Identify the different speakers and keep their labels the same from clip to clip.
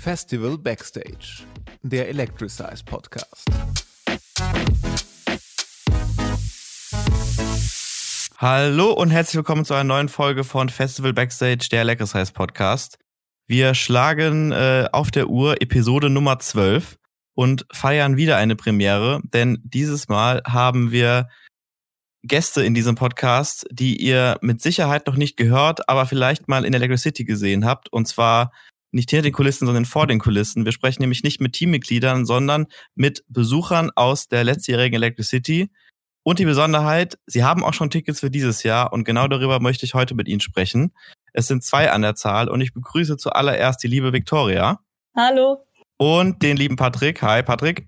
Speaker 1: Festival Backstage, der Electricize Podcast.
Speaker 2: Hallo und herzlich willkommen zu einer neuen Folge von Festival Backstage, der Electricize Podcast. Wir schlagen äh, auf der Uhr Episode Nummer 12 und feiern wieder eine Premiere, denn dieses Mal haben wir Gäste in diesem Podcast, die ihr mit Sicherheit noch nicht gehört, aber vielleicht mal in Electric City gesehen habt. Und zwar nicht hinter den Kulissen, sondern vor den Kulissen. Wir sprechen nämlich nicht mit Teammitgliedern, sondern mit Besuchern aus der letztjährigen Electric City. Und die Besonderheit, sie haben auch schon Tickets für dieses Jahr und genau darüber möchte ich heute mit Ihnen sprechen. Es sind zwei an der Zahl und ich begrüße zuallererst die liebe Victoria.
Speaker 3: Hallo.
Speaker 2: Und den lieben Patrick. Hi, Patrick.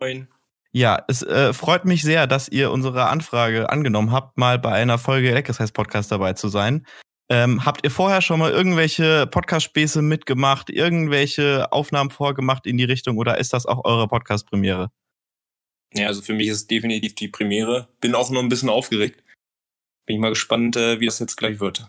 Speaker 4: Moin.
Speaker 2: Ja, es äh, freut mich sehr, dass ihr unsere Anfrage angenommen habt, mal bei einer Folge Leckersheis Podcast dabei zu sein. Ähm, habt ihr vorher schon mal irgendwelche Podcast-Späße mitgemacht, irgendwelche Aufnahmen vorgemacht in die Richtung oder ist das auch eure Podcast-Premiere?
Speaker 4: Ja, also für mich ist es definitiv die Premiere. Bin auch noch ein bisschen aufgeregt. Bin ich mal gespannt, äh, wie das jetzt gleich wird.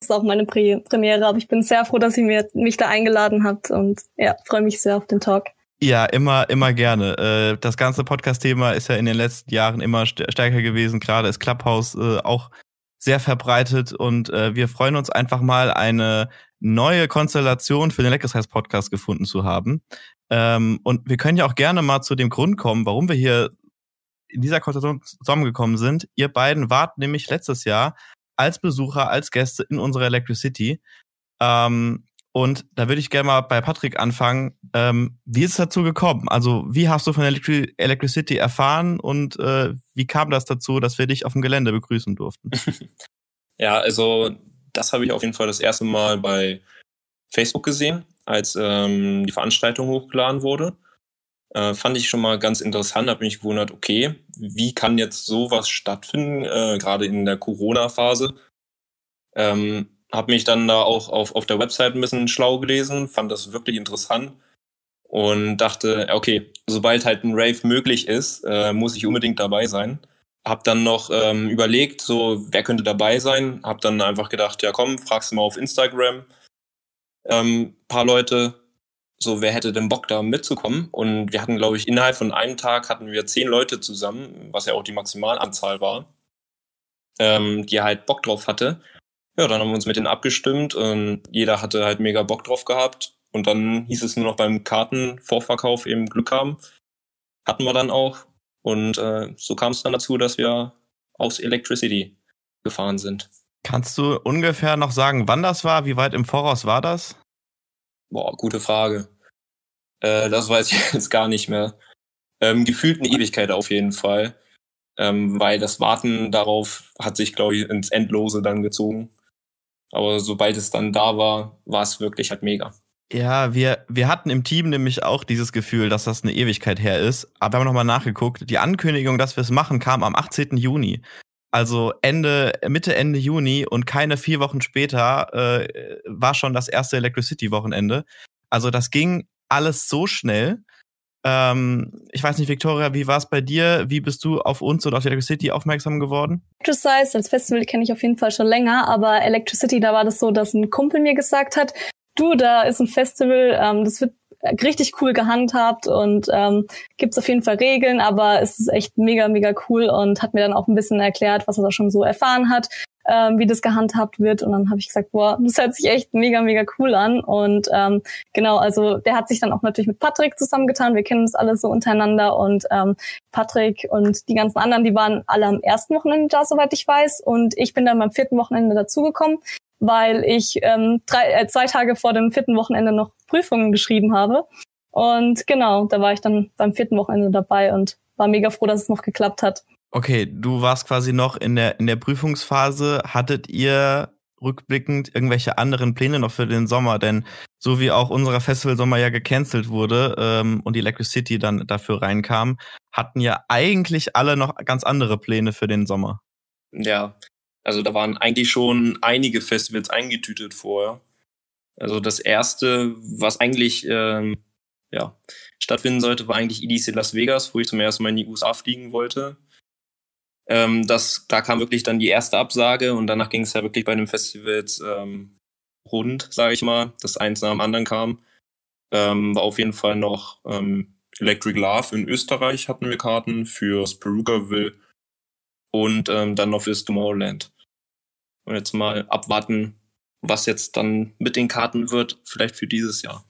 Speaker 3: Das ist auch meine Premiere, aber ich bin sehr froh, dass ihr mir, mich da eingeladen habt und ja, freue mich sehr auf den Talk.
Speaker 2: Ja, immer, immer gerne. Äh, das ganze Podcast-Thema ist ja in den letzten Jahren immer stärker gewesen. Gerade ist Clubhouse äh, auch sehr verbreitet und äh, wir freuen uns einfach mal eine neue Konstellation für den Leckersheits Podcast gefunden zu haben. Ähm, und wir können ja auch gerne mal zu dem Grund kommen, warum wir hier in dieser Konstellation zusammengekommen sind. Ihr beiden wart nämlich letztes Jahr als Besucher, als Gäste in unserer Electricity. Ähm, und da würde ich gerne mal bei Patrick anfangen. Ähm, wie ist es dazu gekommen? Also, wie hast du von Electri Electricity erfahren und äh, wie kam das dazu, dass wir dich auf dem Gelände begrüßen durften?
Speaker 4: ja, also das habe ich auf jeden Fall das erste Mal bei Facebook gesehen, als ähm, die Veranstaltung hochgeladen wurde. Äh, fand ich schon mal ganz interessant, habe mich gewundert, okay, wie kann jetzt sowas stattfinden, äh, gerade in der Corona-Phase? Ähm, habe mich dann da auch auf, auf der Website ein bisschen schlau gelesen, fand das wirklich interessant und dachte, okay, sobald halt ein Rave möglich ist, äh, muss ich unbedingt dabei sein. Hab dann noch ähm, überlegt, so wer könnte dabei sein. Hab dann einfach gedacht, ja komm, fragst du mal auf Instagram ähm, paar Leute, so wer hätte denn Bock da mitzukommen. Und wir hatten, glaube ich, innerhalb von einem Tag hatten wir zehn Leute zusammen, was ja auch die Maximalanzahl war, ähm, die halt Bock drauf hatte. Ja, dann haben wir uns mit denen abgestimmt und jeder hatte halt mega Bock drauf gehabt. Und dann hieß es nur noch beim Kartenvorverkauf eben Glück haben. Hatten wir dann auch. Und äh, so kam es dann dazu, dass wir aus Electricity gefahren sind.
Speaker 2: Kannst du ungefähr noch sagen, wann das war? Wie weit im Voraus war das?
Speaker 4: Boah, gute Frage. Äh, das weiß ich jetzt gar nicht mehr. Ähm, gefühlt eine Ewigkeit auf jeden Fall. Ähm, weil das Warten darauf hat sich, glaube ich, ins Endlose dann gezogen. Aber sobald es dann da war, war es wirklich halt mega.
Speaker 2: Ja, wir, wir hatten im Team nämlich auch dieses Gefühl, dass das eine Ewigkeit her ist. Aber wir haben nochmal nachgeguckt. Die Ankündigung, dass wir es machen, kam am 18. Juni. Also Ende, Mitte, Ende Juni und keine vier Wochen später äh, war schon das erste Electricity-Wochenende. Also das ging alles so schnell. Ähm, ich weiß nicht, Victoria, wie war es bei dir? Wie bist du auf uns oder auf Electricity aufmerksam geworden?
Speaker 3: Electricize als Festival kenne ich auf jeden Fall schon länger, aber Electricity, da war das so, dass ein Kumpel mir gesagt hat, du, da ist ein Festival, ähm, das wird richtig cool gehandhabt und ähm, gibt auf jeden Fall Regeln, aber es ist echt mega, mega cool und hat mir dann auch ein bisschen erklärt, was er da schon so erfahren hat ähm, wie das gehandhabt wird. Und dann habe ich gesagt, boah, das hört sich echt mega, mega cool an. Und ähm, genau, also der hat sich dann auch natürlich mit Patrick zusammengetan. Wir kennen uns alle so untereinander und ähm, Patrick und die ganzen anderen, die waren alle am ersten Wochenende da, soweit ich weiß. Und ich bin dann beim vierten Wochenende dazugekommen, weil ich ähm, drei, äh, zwei Tage vor dem vierten Wochenende noch Prüfungen geschrieben habe. Und genau, da war ich dann beim vierten Wochenende dabei und war mega froh, dass es noch geklappt hat.
Speaker 2: Okay, du warst quasi noch in der, in der Prüfungsphase. Hattet ihr rückblickend irgendwelche anderen Pläne noch für den Sommer? Denn so wie auch unser Festivalsommer ja gecancelt wurde ähm, und die Electric City dann dafür reinkam, hatten ja eigentlich alle noch ganz andere Pläne für den Sommer.
Speaker 4: Ja, also da waren eigentlich schon einige Festivals eingetütet vorher. Also das erste, was eigentlich ähm, ja, stattfinden sollte, war eigentlich EDC Las Vegas, wo ich zum ersten Mal in die USA fliegen wollte. Ähm, das, da kam wirklich dann die erste Absage und danach ging es ja wirklich bei den Festivals ähm, rund, sage ich mal, dass eins nach dem anderen kam. Ähm, war auf jeden Fall noch ähm, Electric Love in Österreich hatten wir Karten fürs Perugaville und ähm, dann noch fürs Tomorrowland. Und jetzt mal abwarten, was jetzt dann mit den Karten wird, vielleicht für dieses Jahr.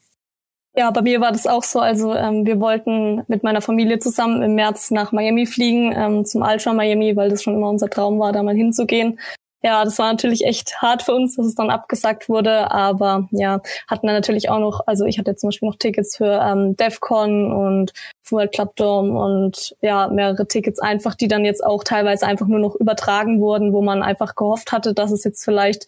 Speaker 3: Ja, bei mir war das auch so. Also ähm, wir wollten mit meiner Familie zusammen im März nach Miami fliegen, ähm, zum Ultra Miami, weil das schon immer unser Traum war, da mal hinzugehen. Ja, das war natürlich echt hart für uns, dass es dann abgesagt wurde, aber ja, hatten dann natürlich auch noch, also ich hatte zum Beispiel noch Tickets für ähm, DEFCON und World Club Dome und ja, mehrere Tickets einfach, die dann jetzt auch teilweise einfach nur noch übertragen wurden, wo man einfach gehofft hatte, dass es jetzt vielleicht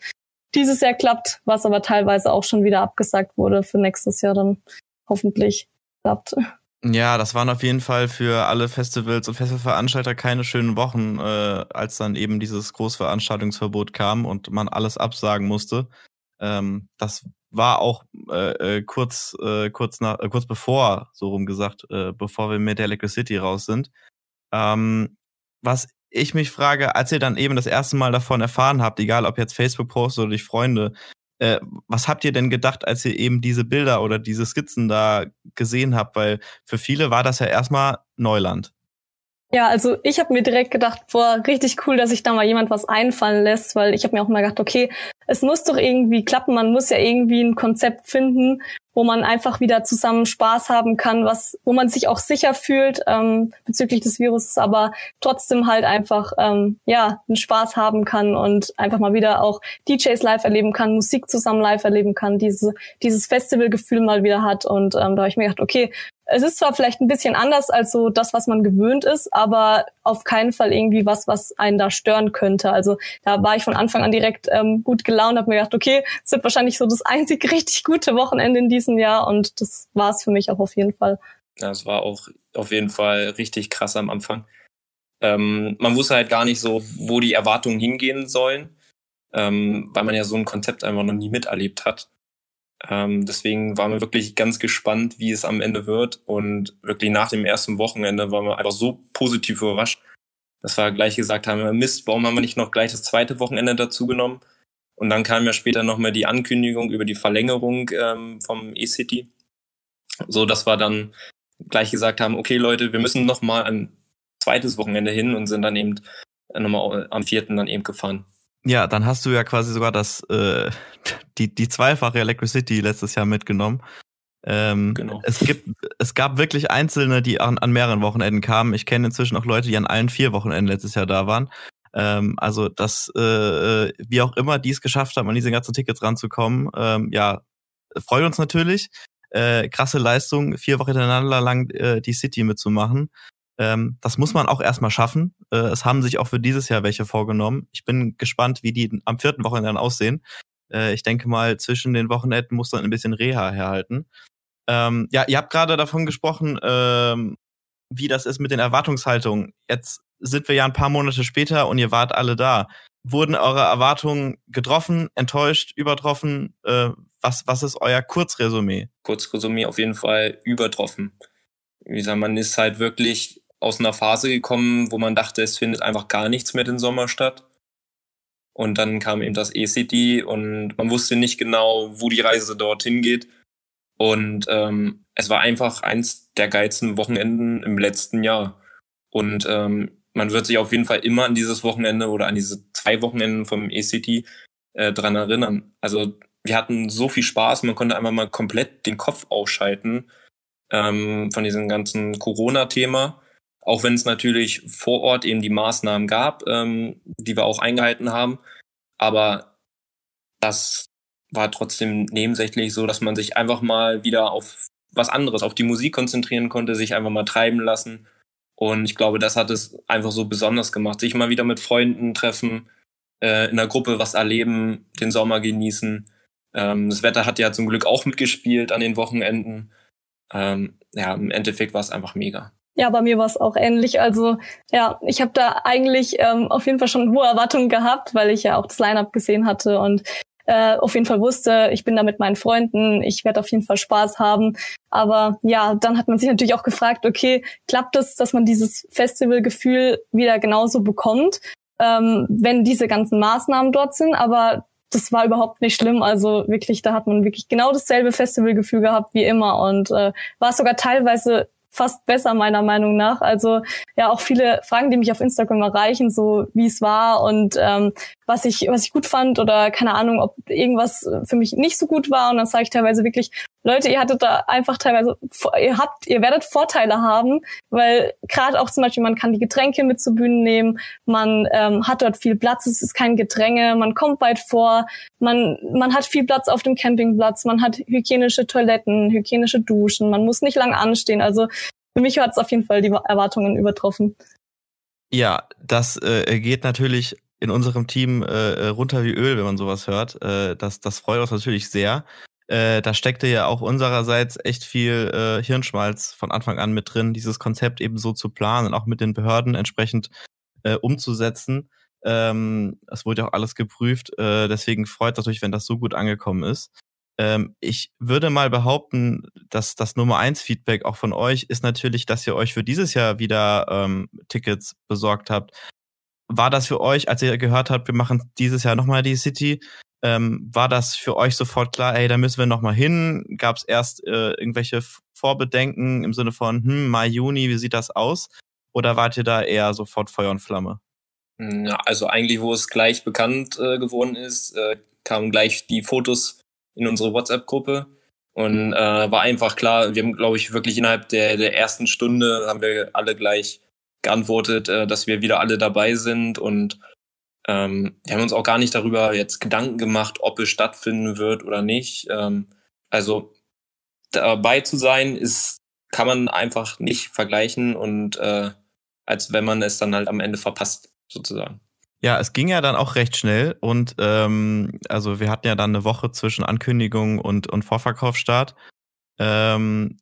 Speaker 3: dieses Jahr klappt, was aber teilweise auch schon wieder abgesagt wurde für nächstes Jahr dann hoffentlich klappt.
Speaker 2: Ja, das waren auf jeden Fall für alle Festivals und Festivalveranstalter keine schönen Wochen, äh, als dann eben dieses Großveranstaltungsverbot kam und man alles absagen musste. Ähm, das war auch äh, äh kurz, äh, kurz, nach, äh, kurz bevor, so rum gesagt, äh, bevor wir mit Electric City raus sind. Ähm, was ich mich frage, als ihr dann eben das erste Mal davon erfahren habt, egal ob jetzt Facebook-Post oder durch Freunde, äh, was habt ihr denn gedacht, als ihr eben diese Bilder oder diese Skizzen da gesehen habt? Weil für viele war das ja erstmal Neuland.
Speaker 3: Ja, also ich habe mir direkt gedacht, boah, richtig cool, dass sich da mal jemand was einfallen lässt, weil ich habe mir auch mal gedacht, okay, es muss doch irgendwie klappen, man muss ja irgendwie ein Konzept finden, wo man einfach wieder zusammen Spaß haben kann, was, wo man sich auch sicher fühlt ähm, bezüglich des Virus, aber trotzdem halt einfach ähm, ja einen Spaß haben kann und einfach mal wieder auch DJs live erleben kann, Musik zusammen live erleben kann, diese, dieses Festivalgefühl mal wieder hat. Und ähm, da habe ich mir gedacht, okay, es ist zwar vielleicht ein bisschen anders als so das, was man gewöhnt ist, aber auf keinen Fall irgendwie was, was einen da stören könnte. Also da war ich von Anfang an direkt ähm, gut gelaunt, habe mir gedacht, okay, es wird wahrscheinlich so das einzig richtig gute Wochenende in diesem Jahr und das war es für mich auch auf jeden Fall.
Speaker 4: Ja, es war auch auf jeden Fall richtig krass am Anfang. Ähm, man wusste halt gar nicht so, wo die Erwartungen hingehen sollen, ähm, weil man ja so ein Konzept einfach noch nie miterlebt hat. Ähm, deswegen waren wir wirklich ganz gespannt, wie es am Ende wird. Und wirklich nach dem ersten Wochenende waren wir einfach so positiv überrascht, dass wir gleich gesagt haben, Mist, warum haben wir nicht noch gleich das zweite Wochenende dazu genommen? Und dann kam ja später nochmal die Ankündigung über die Verlängerung ähm, vom E-City, so dass wir dann gleich gesagt haben, okay Leute, wir müssen nochmal ein zweites Wochenende hin und sind dann eben nochmal am vierten dann eben gefahren.
Speaker 2: Ja, dann hast du ja quasi sogar das, äh, die, die zweifache Electricity letztes Jahr mitgenommen. Ähm, genau. Es gibt, es gab wirklich Einzelne, die an, an mehreren Wochenenden kamen. Ich kenne inzwischen auch Leute, die an allen vier Wochenenden letztes Jahr da waren. Ähm, also, dass, äh, äh, wie auch immer die es geschafft haben, an diese ganzen Tickets ranzukommen, ähm, ja, freut uns natürlich. Äh, krasse Leistung, vier Wochen hintereinander lang äh, die City mitzumachen. Ähm, das muss man auch erstmal schaffen. Äh, es haben sich auch für dieses Jahr welche vorgenommen. Ich bin gespannt, wie die am vierten Wochenende dann aussehen. Äh, ich denke mal, zwischen den Wochenenden muss dann ein bisschen Reha herhalten. Ähm, ja, ihr habt gerade davon gesprochen, ähm, wie das ist mit den Erwartungshaltungen. Jetzt sind wir ja ein paar Monate später und ihr wart alle da. Wurden eure Erwartungen getroffen, enttäuscht, übertroffen? Äh, was, was ist euer Kurzresümee?
Speaker 4: Kurzresümee auf jeden Fall übertroffen. Wie gesagt, man ist halt wirklich aus einer Phase gekommen, wo man dachte, es findet einfach gar nichts mehr den Sommer statt. Und dann kam eben das ECD und man wusste nicht genau, wo die Reise dorthin geht. Und ähm, es war einfach eins der geilsten Wochenenden im letzten Jahr. Und ähm, man wird sich auf jeden Fall immer an dieses Wochenende oder an diese zwei Wochenenden vom ECT äh, dran erinnern. Also wir hatten so viel Spaß, man konnte einfach mal komplett den Kopf ausschalten ähm, von diesem ganzen Corona-Thema auch wenn es natürlich vor Ort eben die Maßnahmen gab, ähm, die wir auch eingehalten haben. Aber das war trotzdem nebensächlich so, dass man sich einfach mal wieder auf was anderes, auf die Musik konzentrieren konnte, sich einfach mal treiben lassen. Und ich glaube, das hat es einfach so besonders gemacht. Sich mal wieder mit Freunden treffen, äh, in der Gruppe was erleben, den Sommer genießen. Ähm, das Wetter hat ja zum Glück auch mitgespielt an den Wochenenden. Ähm, ja, im Endeffekt war es einfach mega.
Speaker 3: Ja, bei mir war es auch ähnlich. Also ja, ich habe da eigentlich ähm, auf jeden Fall schon hohe Erwartungen gehabt, weil ich ja auch das Line-up gesehen hatte und äh, auf jeden Fall wusste, ich bin da mit meinen Freunden, ich werde auf jeden Fall Spaß haben. Aber ja, dann hat man sich natürlich auch gefragt, okay, klappt es, dass man dieses Festivalgefühl wieder genauso bekommt, ähm, wenn diese ganzen Maßnahmen dort sind? Aber das war überhaupt nicht schlimm. Also wirklich, da hat man wirklich genau dasselbe Festivalgefühl gehabt wie immer und äh, war sogar teilweise fast besser meiner Meinung nach. Also ja, auch viele Fragen, die mich auf Instagram erreichen, so wie es war und ähm, was ich was ich gut fand oder keine Ahnung, ob irgendwas für mich nicht so gut war. Und dann sage ich teilweise wirklich, Leute, ihr hattet da einfach teilweise, ihr habt, ihr werdet Vorteile haben, weil gerade auch zum Beispiel, man kann die Getränke mit zur Bühne nehmen, man ähm, hat dort viel Platz, es ist kein Gedränge, man kommt weit vor, man, man hat viel Platz auf dem Campingplatz, man hat hygienische Toiletten, hygienische Duschen, man muss nicht lang anstehen. Also für mich hat es auf jeden Fall die Erwartungen übertroffen.
Speaker 2: Ja, das äh, geht natürlich in unserem Team äh, runter wie Öl, wenn man sowas hört. Äh, das, das freut uns natürlich sehr. Äh, da steckte ja auch unsererseits echt viel äh, Hirnschmalz von Anfang an mit drin, dieses Konzept eben so zu planen und auch mit den Behörden entsprechend äh, umzusetzen. Ähm, das wurde ja auch alles geprüft. Äh, deswegen freut es natürlich, wenn das so gut angekommen ist. Ähm, ich würde mal behaupten, dass das Nummer eins Feedback auch von euch ist natürlich, dass ihr euch für dieses Jahr wieder ähm, Tickets besorgt habt. War das für euch, als ihr gehört habt, wir machen dieses Jahr nochmal die City, ähm, war das für euch sofort klar, ey, da müssen wir noch mal hin? Gab es erst äh, irgendwelche Vorbedenken im Sinne von, hm, Mai, Juni, wie sieht das aus? Oder wart ihr da eher sofort Feuer und Flamme?
Speaker 4: Ja, also eigentlich, wo es gleich bekannt äh, geworden ist, äh, kamen gleich die Fotos in unsere WhatsApp-Gruppe und äh, war einfach klar, wir haben, glaube ich, wirklich innerhalb der, der ersten Stunde haben wir alle gleich geantwortet, äh, dass wir wieder alle dabei sind und ähm, wir haben uns auch gar nicht darüber jetzt Gedanken gemacht, ob es stattfinden wird oder nicht. Ähm, also dabei zu sein, ist, kann man einfach nicht vergleichen und äh, als wenn man es dann halt am Ende verpasst, sozusagen.
Speaker 2: Ja, es ging ja dann auch recht schnell und ähm, also wir hatten ja dann eine Woche zwischen Ankündigung und, und Vorverkaufsstart. Ähm,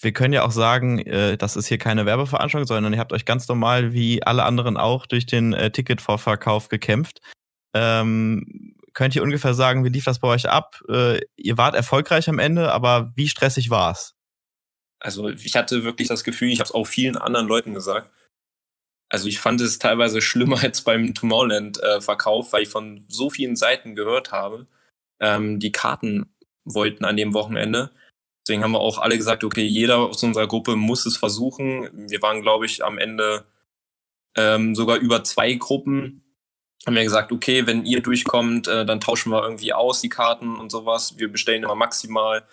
Speaker 2: wir können ja auch sagen, äh, das ist hier keine Werbeveranstaltung, sondern ihr habt euch ganz normal wie alle anderen auch durch den äh, Ticketvorverkauf gekämpft. Ähm, könnt ihr ungefähr sagen, wie lief das bei euch ab? Äh, ihr wart erfolgreich am Ende, aber wie stressig war es?
Speaker 4: Also ich hatte wirklich das Gefühl, ich habe es auch vielen anderen Leuten gesagt. Also ich fand es teilweise schlimmer als beim Tomorrowland-Verkauf, äh, weil ich von so vielen Seiten gehört habe, ähm, die Karten wollten an dem Wochenende Deswegen haben wir auch alle gesagt, okay, jeder aus unserer Gruppe muss es versuchen. Wir waren, glaube ich, am Ende ähm, sogar über zwei Gruppen. Haben wir gesagt, okay, wenn ihr durchkommt, äh, dann tauschen wir irgendwie aus die Karten und sowas. Wir bestellen immer maximal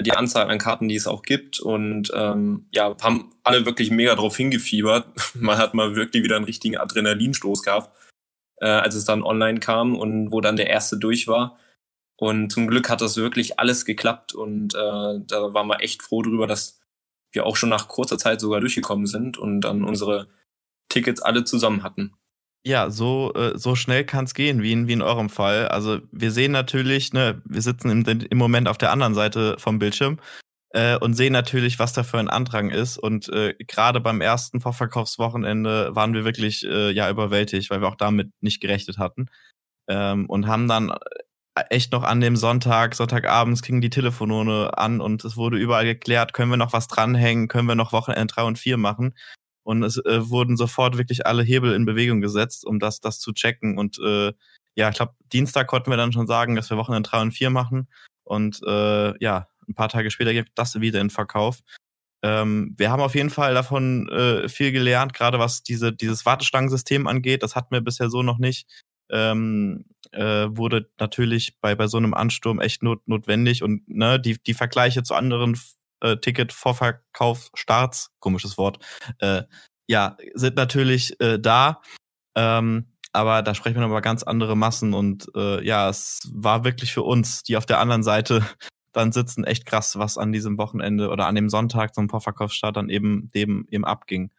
Speaker 4: die Anzahl an Karten, die es auch gibt. Und ähm, ja, haben alle wirklich mega drauf hingefiebert. Man hat mal wirklich wieder einen richtigen Adrenalinstoß gehabt, äh, als es dann online kam und wo dann der erste durch war. Und zum Glück hat das wirklich alles geklappt und äh, da waren wir echt froh drüber, dass wir auch schon nach kurzer Zeit sogar durchgekommen sind und dann unsere Tickets alle zusammen hatten.
Speaker 2: Ja, so, äh, so schnell kann es gehen, wie in, wie in eurem Fall. Also wir sehen natürlich, ne, wir sitzen im, im Moment auf der anderen Seite vom Bildschirm äh, und sehen natürlich, was da für ein Andrang ist. Und äh, gerade beim ersten Vorverkaufswochenende waren wir wirklich äh, ja überwältigt, weil wir auch damit nicht gerechnet hatten. Ähm, und haben dann echt noch an dem Sonntag, Sonntagabends ging die Telefonnummer an und es wurde überall geklärt, können wir noch was dranhängen, können wir noch Wochenende 3 und 4 machen. Und es äh, wurden sofort wirklich alle Hebel in Bewegung gesetzt, um das, das zu checken. Und äh, ja, ich glaube, Dienstag konnten wir dann schon sagen, dass wir Wochenende 3 und 4 machen. Und äh, ja, ein paar Tage später gibt das wieder in Verkauf. Ähm, wir haben auf jeden Fall davon äh, viel gelernt, gerade was diese, dieses Warteschlangensystem angeht. Das hatten wir bisher so noch nicht ähm, äh, wurde natürlich bei, bei so einem Ansturm echt not, notwendig und ne, die, die Vergleiche zu anderen äh, Ticket-Vorverkauf-Starts, komisches Wort, äh, ja, sind natürlich äh, da. Ähm, aber da sprechen wir über ganz andere Massen und äh, ja, es war wirklich für uns, die auf der anderen Seite dann sitzen, echt krass, was an diesem Wochenende oder an dem Sonntag zum Vorverkaufsstart dann eben dem eben abging.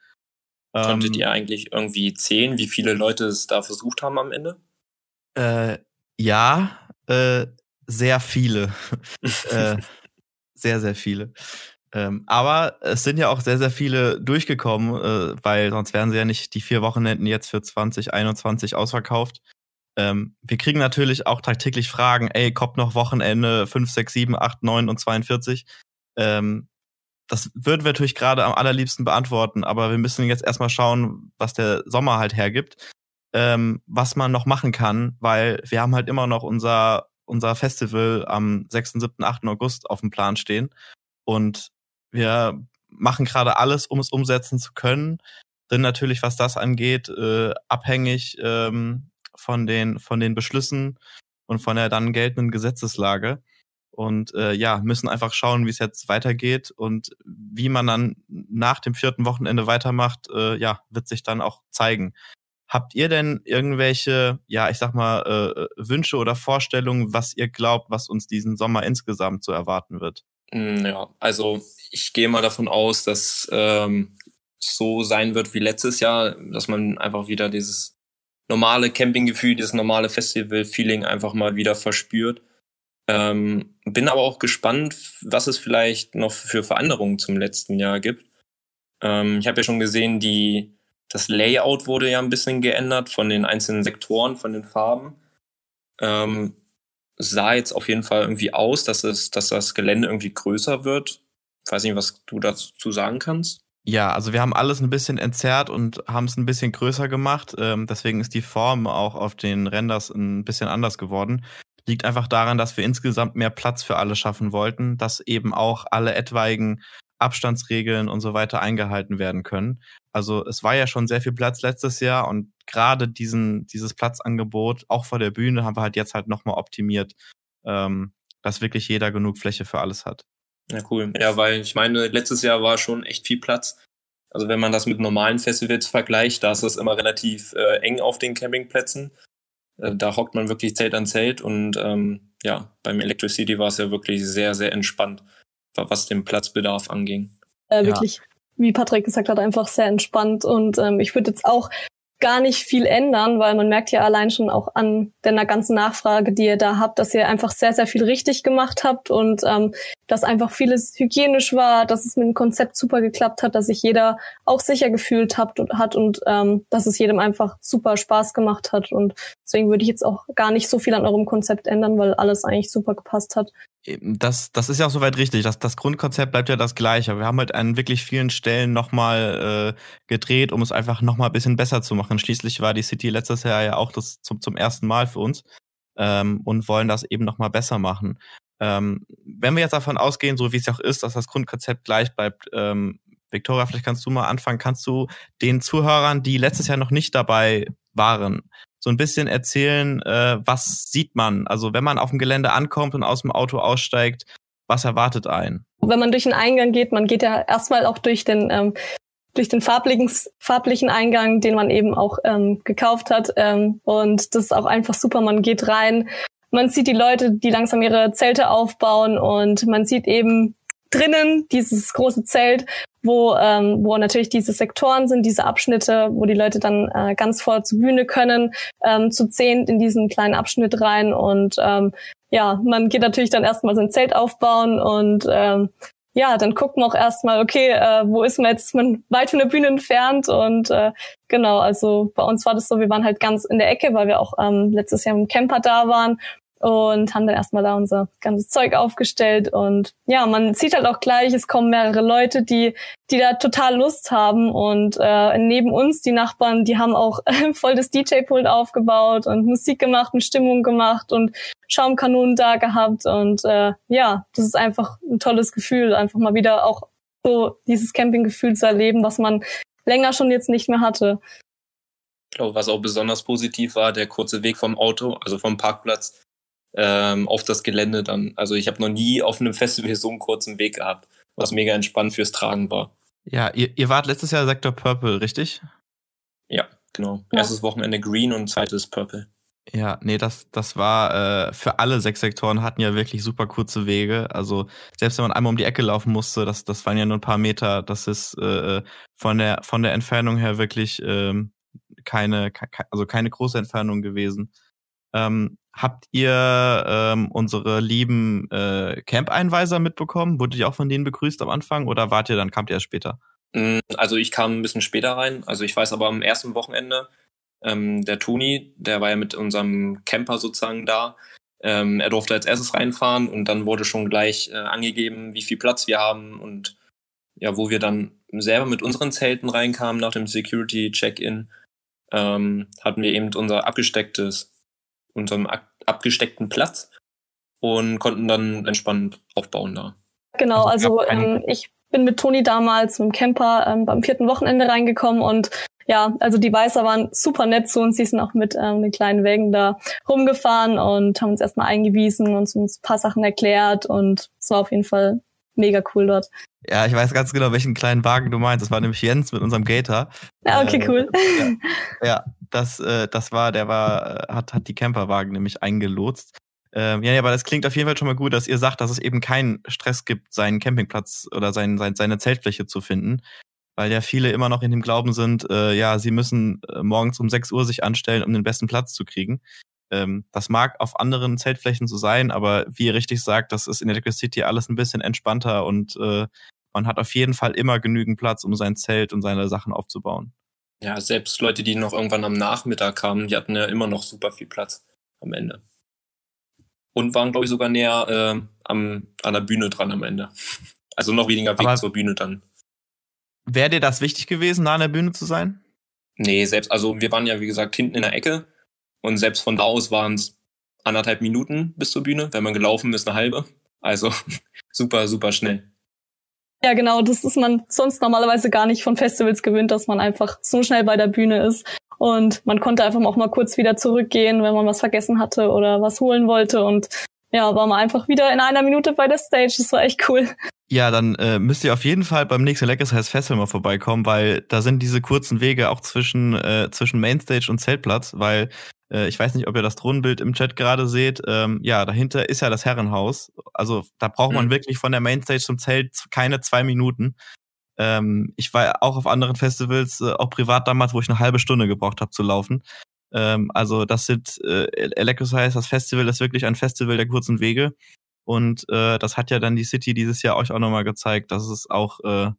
Speaker 4: Konntet ähm, ihr eigentlich irgendwie zählen, wie viele Leute es da versucht haben am Ende?
Speaker 2: Äh, ja, äh, sehr viele. äh, sehr, sehr viele. Ähm, aber es sind ja auch sehr, sehr viele durchgekommen, äh, weil sonst wären sie ja nicht die vier Wochenenden jetzt für 2021 ausverkauft. Ähm, wir kriegen natürlich auch tagtäglich Fragen, ey, kommt noch Wochenende 5, 6, 7, 8, 9 und 42. Ähm, das würden wir natürlich gerade am allerliebsten beantworten, aber wir müssen jetzt erstmal schauen, was der Sommer halt hergibt. ähm, was man noch machen kann, weil wir haben halt immer noch unser, unser Festival am 6., 7., 8. August auf dem Plan stehen. Und wir machen gerade alles, um es umsetzen zu können. Denn natürlich, was das angeht, äh, abhängig ähm, von, den, von den Beschlüssen und von der dann geltenden Gesetzeslage. Und äh, ja, müssen einfach schauen, wie es jetzt weitergeht und wie man dann nach dem vierten Wochenende weitermacht, äh, ja, wird sich dann auch zeigen. Habt ihr denn irgendwelche, ja, ich sag mal, äh, Wünsche oder Vorstellungen, was ihr glaubt, was uns diesen Sommer insgesamt so erwarten wird?
Speaker 4: Mm, ja, also ich gehe mal davon aus, dass ähm, so sein wird wie letztes Jahr, dass man einfach wieder dieses normale Campinggefühl, dieses normale Festival-Feeling einfach mal wieder verspürt. Ähm, bin aber auch gespannt, was es vielleicht noch für Veränderungen zum letzten Jahr gibt. Ähm, ich habe ja schon gesehen, die, das Layout wurde ja ein bisschen geändert von den einzelnen Sektoren, von den Farben. Ähm, sah jetzt auf jeden Fall irgendwie aus, dass es, dass das Gelände irgendwie größer wird. Ich weiß nicht, was du dazu sagen kannst.
Speaker 2: Ja, also wir haben alles ein bisschen entzerrt und haben es ein bisschen größer gemacht. Ähm, deswegen ist die Form auch auf den Renders ein bisschen anders geworden. Liegt einfach daran, dass wir insgesamt mehr Platz für alle schaffen wollten, dass eben auch alle etwaigen Abstandsregeln und so weiter eingehalten werden können. Also es war ja schon sehr viel Platz letztes Jahr und gerade diesen, dieses Platzangebot, auch vor der Bühne, haben wir halt jetzt halt nochmal optimiert, ähm, dass wirklich jeder genug Fläche für alles hat.
Speaker 4: Ja, cool. Ja, weil ich meine, letztes Jahr war schon echt viel Platz. Also wenn man das mit normalen Festivals vergleicht, da ist das immer relativ äh, eng auf den Campingplätzen. Äh, da hockt man wirklich Zelt an Zelt und ähm, ja, beim Electricity war es ja wirklich sehr, sehr entspannt, was den Platzbedarf anging.
Speaker 3: Äh, wirklich, ja. wie Patrick gesagt hat, einfach sehr entspannt und ähm, ich würde jetzt auch gar nicht viel ändern, weil man merkt ja allein schon auch an der ganzen Nachfrage, die ihr da habt, dass ihr einfach sehr, sehr viel richtig gemacht habt und ähm, dass einfach vieles hygienisch war, dass es mit dem Konzept super geklappt hat, dass sich jeder auch sicher gefühlt hat und, hat und ähm, dass es jedem einfach super Spaß gemacht hat. Und deswegen würde ich jetzt auch gar nicht so viel an eurem Konzept ändern, weil alles eigentlich super gepasst hat
Speaker 2: das, das ist ja auch soweit richtig. Das, das Grundkonzept bleibt ja das gleiche. Wir haben halt an wirklich vielen Stellen nochmal äh, gedreht, um es einfach nochmal ein bisschen besser zu machen. Schließlich war die City letztes Jahr ja auch das zum, zum ersten Mal für uns ähm, und wollen das eben nochmal besser machen. Ähm, wenn wir jetzt davon ausgehen, so wie es auch ist, dass das Grundkonzept gleich bleibt, ähm, Victoria, vielleicht kannst du mal anfangen. Kannst du den Zuhörern, die letztes Jahr noch nicht dabei waren, so ein bisschen erzählen, äh, was sieht man? Also wenn man auf dem Gelände ankommt und aus dem Auto aussteigt, was erwartet einen?
Speaker 3: Wenn man durch den Eingang geht, man geht ja erstmal auch durch den ähm, durch den farblichen, farblichen Eingang, den man eben auch ähm, gekauft hat. Ähm, und das ist auch einfach super. Man geht rein, man sieht die Leute, die langsam ihre Zelte aufbauen und man sieht eben drinnen dieses große Zelt, wo, ähm, wo natürlich diese Sektoren sind, diese Abschnitte, wo die Leute dann äh, ganz voll zur Bühne können, ähm, zu zehnt in diesen kleinen Abschnitt rein. Und ähm, ja, man geht natürlich dann erstmal sein Zelt aufbauen und ähm, ja, dann guckt man auch erstmal, okay, äh, wo ist man jetzt? Ist man weit von der Bühne entfernt. Und äh, genau, also bei uns war das so, wir waren halt ganz in der Ecke, weil wir auch ähm, letztes Jahr im Camper da waren und haben dann erstmal da unser ganzes Zeug aufgestellt. Und ja, man sieht halt auch gleich, es kommen mehrere Leute, die die da total Lust haben. Und äh, neben uns die Nachbarn, die haben auch voll das DJ-Pult aufgebaut und Musik gemacht und Stimmung gemacht und Schaumkanonen da gehabt. Und äh, ja, das ist einfach ein tolles Gefühl, einfach mal wieder auch so dieses Campinggefühl zu erleben, was man länger schon jetzt nicht mehr hatte.
Speaker 4: Ich glaube, was auch besonders positiv war, der kurze Weg vom Auto, also vom Parkplatz ähm, auf das Gelände dann. Also ich habe noch nie auf einem Festival so einen kurzen Weg gehabt, was mega entspannt fürs Tragen war.
Speaker 2: Ja, ihr, ihr wart letztes Jahr Sektor Purple, richtig?
Speaker 4: Ja, genau. Ja. Erstes Wochenende Green und zweites Purple.
Speaker 2: Ja, nee, das, das war äh, für alle sechs Sektoren hatten ja wirklich super kurze Wege. Also selbst wenn man einmal um die Ecke laufen musste, das, das waren ja nur ein paar Meter. Das ist äh, von der von der Entfernung her wirklich ähm, keine, also keine große Entfernung gewesen. Ähm, habt ihr ähm, unsere lieben äh, Camp-Einweiser mitbekommen? Wurde ihr auch von denen begrüßt am Anfang oder wart ihr dann, kamt ihr erst später?
Speaker 4: Mm, also ich kam ein bisschen später rein. Also ich weiß aber am ersten Wochenende, ähm, der Toni, der war ja mit unserem Camper sozusagen da. Ähm, er durfte als erstes reinfahren und dann wurde schon gleich äh, angegeben, wie viel Platz wir haben und ja, wo wir dann selber mit unseren Zelten reinkamen nach dem Security Check-in ähm, hatten wir eben unser abgestecktes, unseren abgesteckten Platz und konnten dann entspannt aufbauen da.
Speaker 3: Genau, also, also ähm, ich bin mit Toni damals mit dem Camper ähm, beim vierten Wochenende reingekommen und ja, also die Weißer waren super nett zu uns. Sie sind auch mit ähm, den kleinen Wägen da rumgefahren und haben uns erstmal eingewiesen und uns ein paar Sachen erklärt und es war auf jeden Fall mega cool dort.
Speaker 2: Ja, ich weiß ganz genau, welchen kleinen Wagen du meinst. Das war nämlich Jens mit unserem Gator.
Speaker 3: Ja, okay, äh, cool.
Speaker 2: Ja, ja, das, äh, das war, der war, äh, hat, hat die Camperwagen nämlich eingelotst. Ähm, ja, ja, aber das klingt auf jeden Fall schon mal gut, dass ihr sagt, dass es eben keinen Stress gibt, seinen Campingplatz oder sein, sein, seine Zeltfläche zu finden. Weil ja viele immer noch in dem Glauben sind, äh, ja, sie müssen äh, morgens um 6 Uhr sich anstellen, um den besten Platz zu kriegen. Ähm, das mag auf anderen Zeltflächen so sein, aber wie ihr richtig sagt, das ist in Electric City alles ein bisschen entspannter und äh, man hat auf jeden Fall immer genügend Platz, um sein Zelt und seine Sachen aufzubauen.
Speaker 4: Ja, selbst Leute, die noch irgendwann am Nachmittag kamen, die hatten ja immer noch super viel Platz am Ende. Und waren, glaube ich, sogar näher äh, am, an der Bühne dran am Ende. Also noch weniger Weg Aber zur Bühne dann.
Speaker 2: Wäre dir das wichtig gewesen, da an der Bühne zu sein?
Speaker 4: Nee, selbst, also wir waren ja, wie gesagt, hinten in der Ecke und selbst von da aus waren es anderthalb Minuten bis zur Bühne. Wenn man gelaufen ist, eine halbe. Also super, super schnell.
Speaker 3: Ja, genau, das ist man sonst normalerweise gar nicht von Festivals gewöhnt, dass man einfach so schnell bei der Bühne ist. Und man konnte einfach auch mal kurz wieder zurückgehen, wenn man was vergessen hatte oder was holen wollte. Und ja, war man einfach wieder in einer Minute bei der Stage. Das war echt cool.
Speaker 2: Ja, dann äh, müsst ihr auf jeden Fall beim nächsten Leckers heißt Festival mal vorbeikommen, weil da sind diese kurzen Wege auch zwischen, äh, zwischen Mainstage und Zeltplatz, weil äh, ich weiß nicht, ob ihr das Drohnenbild im Chat gerade seht. Ähm, ja, dahinter ist ja das Herrenhaus. Also da braucht man mhm. wirklich von der Mainstage zum Zelt keine zwei Minuten. Ähm, ich war auch auf anderen Festivals, äh, auch privat damals, wo ich eine halbe Stunde gebraucht habe zu laufen. Ähm, also das sind äh, Electrosize, das Festival ist wirklich ein Festival der kurzen Wege. Und äh, das hat ja dann die City dieses Jahr euch auch nochmal gezeigt, dass es auch äh,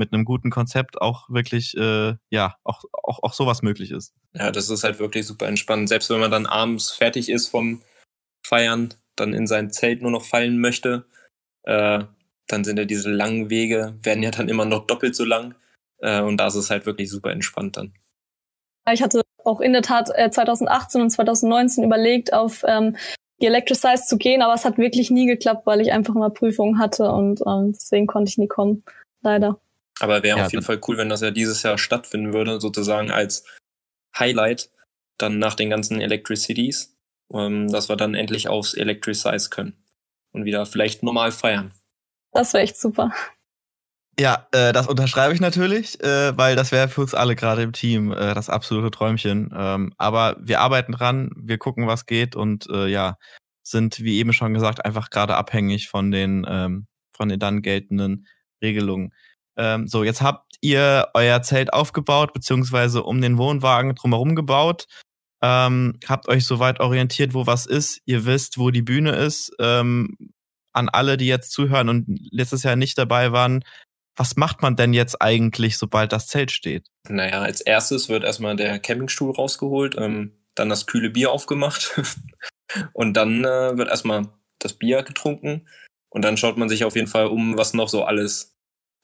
Speaker 2: mit einem guten Konzept auch wirklich, äh, ja, auch, auch, auch sowas möglich ist.
Speaker 4: Ja, das ist halt wirklich super entspannt. Selbst wenn man dann abends fertig ist vom Feiern, dann in sein Zelt nur noch fallen möchte, äh, dann sind ja diese langen Wege, werden ja dann immer noch doppelt so lang. Äh, und da ist es halt wirklich super entspannt dann.
Speaker 3: Ich hatte auch in der Tat äh, 2018 und 2019 überlegt, auf ähm, die Electricize zu gehen, aber es hat wirklich nie geklappt, weil ich einfach immer Prüfungen hatte und ähm, deswegen konnte ich nie kommen. Leider.
Speaker 4: Aber wäre ja, auf jeden Fall cool, wenn das ja dieses Jahr stattfinden würde, sozusagen als Highlight dann nach den ganzen Electricities, ähm, dass wir dann endlich aufs Electricize können und wieder vielleicht normal feiern.
Speaker 3: Das wäre echt super.
Speaker 2: Ja, äh, das unterschreibe ich natürlich, äh, weil das wäre für uns alle gerade im Team äh, das absolute Träumchen. Ähm, aber wir arbeiten dran, wir gucken, was geht und äh, ja, sind, wie eben schon gesagt, einfach gerade abhängig von den, ähm, von den dann geltenden Regelungen. Ähm, so, jetzt habt ihr euer Zelt aufgebaut, beziehungsweise um den Wohnwagen drumherum gebaut. Ähm, habt euch soweit orientiert, wo was ist. Ihr wisst, wo die Bühne ist. Ähm, an alle, die jetzt zuhören und letztes Jahr nicht dabei waren, was macht man denn jetzt eigentlich, sobald das Zelt steht?
Speaker 4: Naja, als erstes wird erstmal der Campingstuhl rausgeholt, ähm, dann das kühle Bier aufgemacht und dann äh, wird erstmal das Bier getrunken und dann schaut man sich auf jeden Fall um, was noch so alles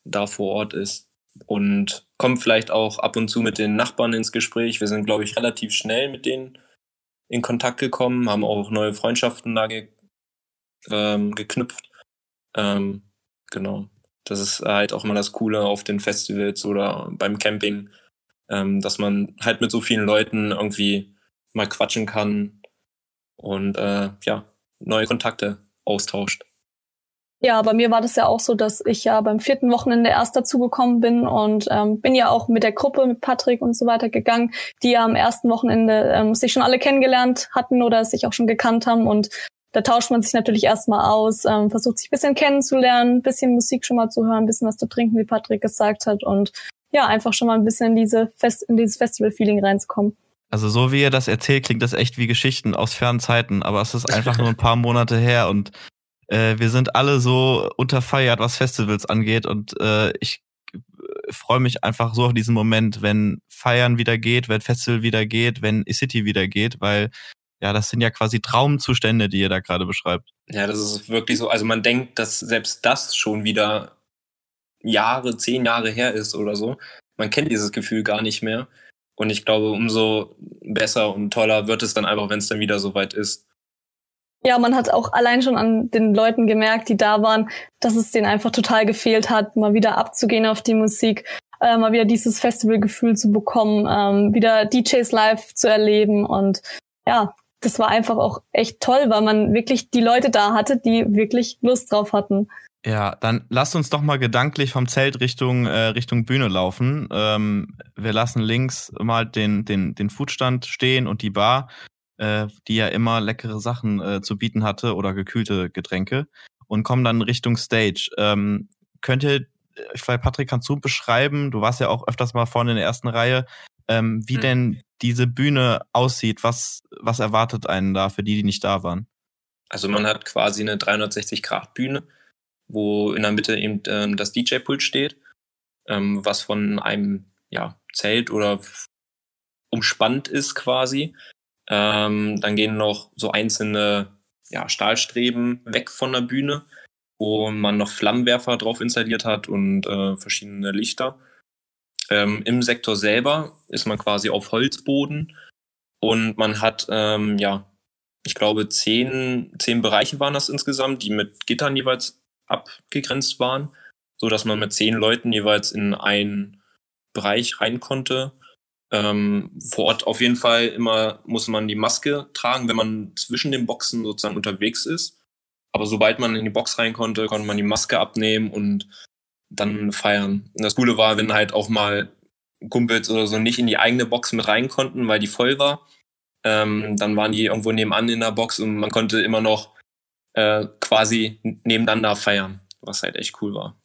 Speaker 4: da vor Ort ist und kommt vielleicht auch ab und zu mit den Nachbarn ins Gespräch. Wir sind, glaube ich, relativ schnell mit denen in Kontakt gekommen, haben auch neue Freundschaften da ge ähm, geknüpft. Ähm, genau. Das ist halt auch immer das Coole auf den Festivals oder beim Camping, ähm, dass man halt mit so vielen Leuten irgendwie mal quatschen kann und äh, ja, neue Kontakte austauscht.
Speaker 3: Ja, bei mir war das ja auch so, dass ich ja beim vierten Wochenende erst dazugekommen bin und ähm, bin ja auch mit der Gruppe, mit Patrick und so weiter gegangen, die ja am ersten Wochenende ähm, sich schon alle kennengelernt hatten oder sich auch schon gekannt haben. Und da tauscht man sich natürlich erstmal aus, ähm, versucht sich ein bisschen kennenzulernen, bisschen Musik schon mal zu hören, ein bisschen was zu trinken, wie Patrick gesagt hat. Und ja, einfach schon mal ein bisschen in diese Fest in dieses Festival-Feeling reinzukommen.
Speaker 2: Also so wie ihr das erzählt, klingt das echt wie Geschichten aus fernen Zeiten, aber es ist einfach nur ein paar Monate her und äh, wir sind alle so unterfeiert, was Festivals angeht und äh, ich freue mich einfach so auf diesen Moment, wenn Feiern wieder geht, wenn Festival wieder geht, wenn E-City wieder geht, weil ja, das sind ja quasi Traumzustände, die ihr da gerade beschreibt.
Speaker 4: Ja, das ist wirklich so. Also man denkt, dass selbst das schon wieder Jahre, zehn Jahre her ist oder so. Man kennt dieses Gefühl gar nicht mehr. Und ich glaube, umso besser und toller wird es dann einfach, wenn es dann wieder soweit ist.
Speaker 3: Ja, man hat auch allein schon an den Leuten gemerkt, die da waren, dass es denen einfach total gefehlt hat, mal wieder abzugehen auf die Musik, äh, mal wieder dieses Festivalgefühl zu bekommen, ähm, wieder DJs live zu erleben. Und ja, das war einfach auch echt toll, weil man wirklich die Leute da hatte, die wirklich Lust drauf hatten.
Speaker 2: Ja, dann lasst uns doch mal gedanklich vom Zelt Richtung, äh, Richtung Bühne laufen. Ähm, wir lassen links mal den, den, den Foodstand stehen und die Bar, äh, die ja immer leckere Sachen äh, zu bieten hatte oder gekühlte Getränke und kommen dann Richtung Stage. Ähm, könnt ihr, ich weiß, Patrick, kannst du beschreiben, du warst ja auch öfters mal vorne in der ersten Reihe, ähm, wie hm. denn diese Bühne aussieht? Was, was erwartet einen da für die, die nicht da waren?
Speaker 4: Also man hat quasi eine 360-Grad-Bühne wo in der Mitte eben ähm, das DJ-Pult steht, ähm, was von einem ja, Zelt oder umspannt ist quasi. Ähm, dann gehen noch so einzelne ja, Stahlstreben weg von der Bühne, wo man noch Flammenwerfer drauf installiert hat und äh, verschiedene Lichter. Ähm, Im Sektor selber ist man quasi auf Holzboden und man hat, ähm, ja, ich glaube, zehn, zehn Bereiche waren das insgesamt, die mit Gittern jeweils abgegrenzt waren, so dass man mit zehn Leuten jeweils in einen Bereich rein konnte. Ähm, vor Ort auf jeden Fall immer muss man die Maske tragen, wenn man zwischen den Boxen sozusagen unterwegs ist. Aber sobald man in die Box rein konnte, konnte man die Maske abnehmen und dann feiern. Und das Coole war, wenn halt auch mal Kumpels oder so nicht in die eigene Box mit rein konnten, weil die voll war, ähm, dann waren die irgendwo nebenan in der Box und man konnte immer noch äh, quasi nebeneinander feiern, was halt echt cool war.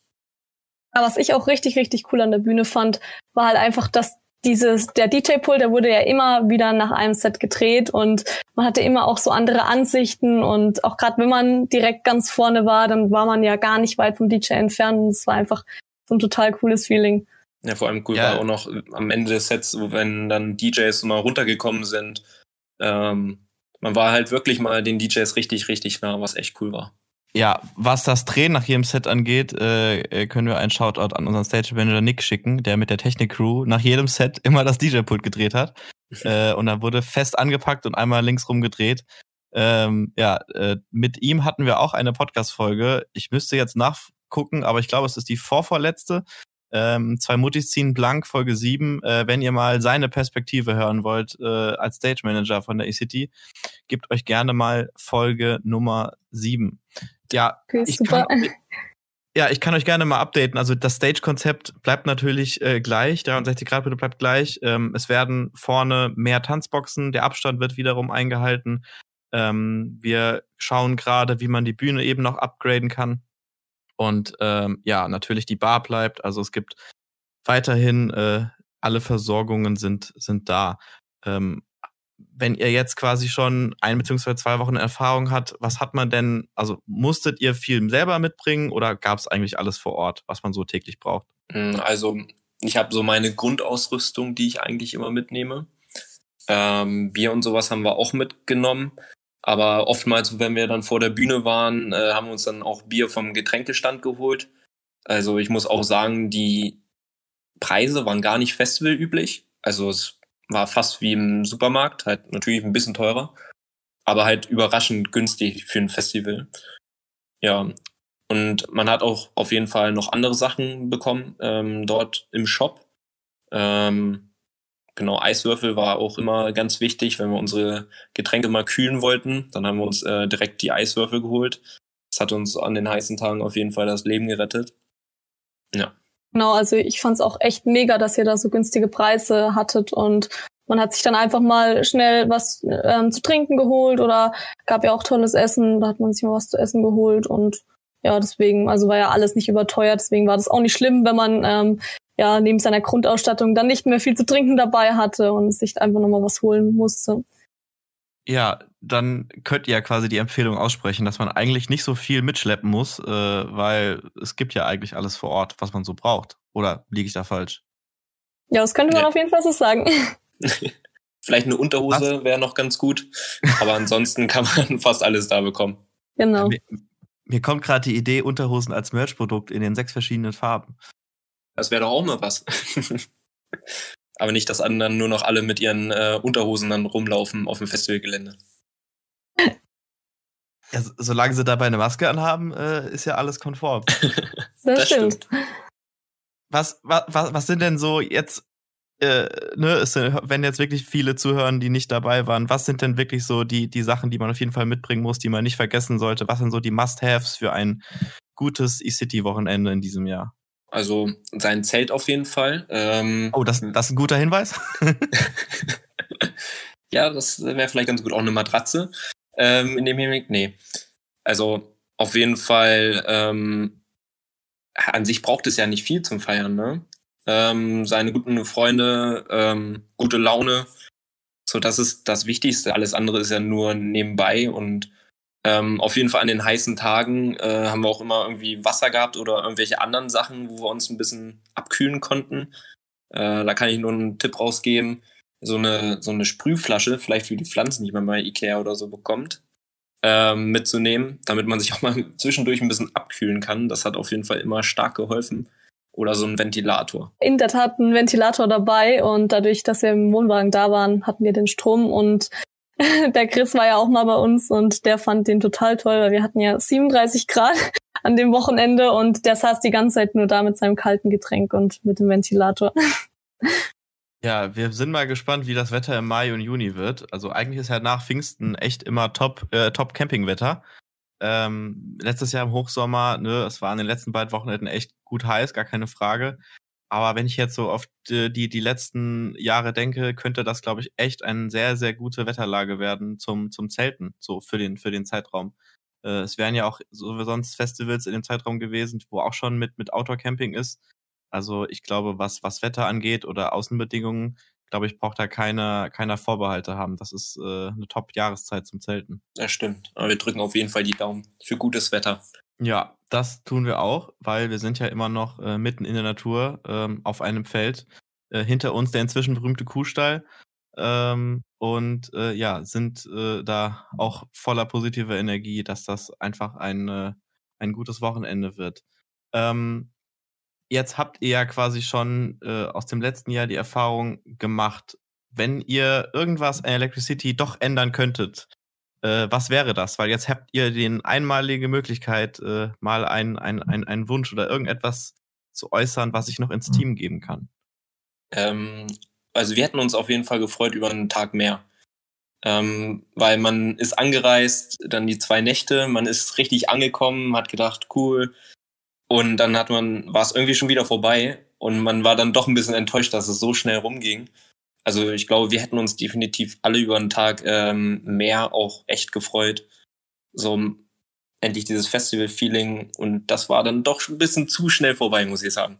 Speaker 3: Ja, was ich auch richtig, richtig cool an der Bühne fand, war halt einfach, dass dieses, der DJ-Pool, der wurde ja immer wieder nach einem Set gedreht und man hatte immer auch so andere Ansichten und auch gerade wenn man direkt ganz vorne war, dann war man ja gar nicht weit vom DJ entfernt und es war einfach so ein total cooles Feeling.
Speaker 4: Ja, vor allem cool ja. war auch noch am Ende des Sets, wenn dann DJs mal runtergekommen sind, ähm, man war halt wirklich mal den DJs richtig, richtig nah, was echt cool war.
Speaker 2: Ja, was das Drehen nach jedem Set angeht, äh, äh können wir einen Shoutout an unseren Stage Manager Nick schicken, der mit der Technik-Crew nach jedem Set immer das DJ-Pult gedreht hat. äh, und dann wurde fest angepackt und einmal links rum gedreht. Ähm, ja, äh, mit ihm hatten wir auch eine Podcast-Folge. Ich müsste jetzt nachgucken, aber ich glaube, es ist die vorvorletzte. Ähm, zwei Muttis ziehen blank, Folge 7. Äh, wenn ihr mal seine Perspektive hören wollt äh, als Stage Manager von der ECT, gebt euch gerne mal Folge Nummer 7. Ja, okay, ich super. Kann, ja, ich kann euch gerne mal updaten. Also das Stage-Konzept bleibt natürlich äh, gleich, 63 Grad bitte bleibt gleich. Ähm, es werden vorne mehr Tanzboxen, der Abstand wird wiederum eingehalten. Ähm, wir schauen gerade, wie man die Bühne eben noch upgraden kann. Und ähm, ja, natürlich die Bar bleibt. Also es gibt weiterhin äh, alle Versorgungen sind, sind da. Ähm, wenn ihr jetzt quasi schon ein beziehungsweise zwei Wochen Erfahrung hat, was hat man denn, also musstet ihr viel selber mitbringen oder gab es eigentlich alles vor Ort, was man so täglich braucht?
Speaker 4: Hm, also ich habe so meine Grundausrüstung, die ich eigentlich immer mitnehme. Ähm, Bier und sowas haben wir auch mitgenommen. Aber oftmals, wenn wir dann vor der Bühne waren, äh, haben wir uns dann auch Bier vom Getränkestand geholt. Also ich muss auch sagen, die Preise waren gar nicht festivalüblich. Also es war fast wie im Supermarkt, halt natürlich ein bisschen teurer, aber halt überraschend günstig für ein Festival. Ja, und man hat auch auf jeden Fall noch andere Sachen bekommen ähm, dort im Shop. Ähm, genau, Eiswürfel war auch immer ganz wichtig, wenn wir unsere Getränke mal kühlen wollten. Dann haben wir uns äh, direkt die Eiswürfel geholt. Das hat uns an den heißen Tagen auf jeden Fall das Leben gerettet. Ja.
Speaker 3: Genau, also ich fand es auch echt mega, dass ihr da so günstige Preise hattet und man hat sich dann einfach mal schnell was ähm, zu trinken geholt oder gab ja auch tolles Essen, da hat man sich mal was zu essen geholt und ja, deswegen, also war ja alles nicht überteuert, deswegen war das auch nicht schlimm, wenn man ähm, ja neben seiner Grundausstattung dann nicht mehr viel zu trinken dabei hatte und sich einfach nochmal was holen musste.
Speaker 2: Ja, dann könnt ihr ja quasi die Empfehlung aussprechen, dass man eigentlich nicht so viel mitschleppen muss, äh, weil es gibt ja eigentlich alles vor Ort, was man so braucht. Oder liege ich da falsch?
Speaker 3: Ja, das könnte man ja. auf jeden Fall so sagen.
Speaker 4: Vielleicht eine Unterhose wäre noch ganz gut, aber ansonsten kann man fast alles da bekommen.
Speaker 3: Genau.
Speaker 2: Mir, mir kommt gerade die Idee, Unterhosen als Merchprodukt in den sechs verschiedenen Farben.
Speaker 4: Das wäre doch auch mal was. Aber nicht, dass dann nur noch alle mit ihren äh, Unterhosen dann rumlaufen auf dem Festivalgelände.
Speaker 2: Ja, solange sie dabei eine Maske anhaben, äh, ist ja alles konform.
Speaker 3: Das, das stimmt. stimmt.
Speaker 2: Was, was, was sind denn so jetzt, äh, ne, ist, wenn jetzt wirklich viele zuhören, die nicht dabei waren, was sind denn wirklich so die, die Sachen, die man auf jeden Fall mitbringen muss, die man nicht vergessen sollte? Was sind so die Must-Haves für ein gutes E-City-Wochenende in diesem Jahr?
Speaker 4: Also sein Zelt auf jeden Fall. Ähm,
Speaker 2: oh, das, das ist ein guter Hinweis.
Speaker 4: ja, das wäre vielleicht ganz gut. Auch eine Matratze. Ähm, in dem Hinblick, nee. Also auf jeden Fall, ähm, an sich braucht es ja nicht viel zum Feiern, ne? Ähm, seine guten Freunde, ähm, gute Laune. So, das ist das Wichtigste. Alles andere ist ja nur nebenbei und ähm, auf jeden Fall an den heißen Tagen äh, haben wir auch immer irgendwie Wasser gehabt oder irgendwelche anderen Sachen, wo wir uns ein bisschen abkühlen konnten. Äh, da kann ich nur einen Tipp rausgeben. So eine, so eine Sprühflasche, vielleicht für die Pflanzen, die man bei Ikea oder so bekommt, ähm, mitzunehmen, damit man sich auch mal zwischendurch ein bisschen abkühlen kann. Das hat auf jeden Fall immer stark geholfen. Oder so ein Ventilator.
Speaker 3: In der Tat ein Ventilator dabei und dadurch, dass wir im Wohnwagen da waren, hatten wir den Strom und der Chris war ja auch mal bei uns und der fand den total toll, weil wir hatten ja 37 Grad an dem Wochenende und der saß die ganze Zeit nur da mit seinem kalten Getränk und mit dem Ventilator.
Speaker 2: Ja, wir sind mal gespannt, wie das Wetter im Mai und Juni wird. Also eigentlich ist ja nach Pfingsten echt immer top, äh, top Campingwetter. Ähm, letztes Jahr im Hochsommer, ne, es war in den letzten beiden Wochenenden echt gut heiß, gar keine Frage. Aber wenn ich jetzt so auf die, die, letzten Jahre denke, könnte das, glaube ich, echt eine sehr, sehr gute Wetterlage werden zum, zum Zelten, so für den, für den Zeitraum. Äh, es wären ja auch so sonst Festivals in dem Zeitraum gewesen, wo auch schon mit, mit Outdoor-Camping ist. Also ich glaube, was, was Wetter angeht oder Außenbedingungen, glaube ich, braucht da keiner, keiner Vorbehalte haben. Das ist äh, eine Top-Jahreszeit zum Zelten.
Speaker 4: Das stimmt. Aber wir drücken auf jeden Fall die Daumen für gutes Wetter.
Speaker 2: Ja, das tun wir auch, weil wir sind ja immer noch äh, mitten in der Natur ähm, auf einem Feld. Äh, hinter uns der inzwischen berühmte Kuhstall. Ähm, und äh, ja, sind äh, da auch voller positiver Energie, dass das einfach ein, äh, ein gutes Wochenende wird. Ähm, jetzt habt ihr ja quasi schon äh, aus dem letzten Jahr die Erfahrung gemacht, wenn ihr irgendwas an Electricity doch ändern könntet, äh, was wäre das? Weil jetzt habt ihr die einmalige Möglichkeit, äh, mal einen ein, ein Wunsch oder irgendetwas zu äußern, was ich noch ins Team geben kann.
Speaker 4: Ähm, also wir hätten uns auf jeden Fall gefreut über einen Tag mehr. Ähm, weil man ist angereist, dann die zwei Nächte, man ist richtig angekommen, hat gedacht, cool. Und dann hat man, war es irgendwie schon wieder vorbei und man war dann doch ein bisschen enttäuscht, dass es so schnell rumging also ich glaube, wir hätten uns definitiv alle über einen Tag ähm, mehr auch echt gefreut. So endlich dieses Festival-Feeling und das war dann doch ein bisschen zu schnell vorbei, muss ich sagen.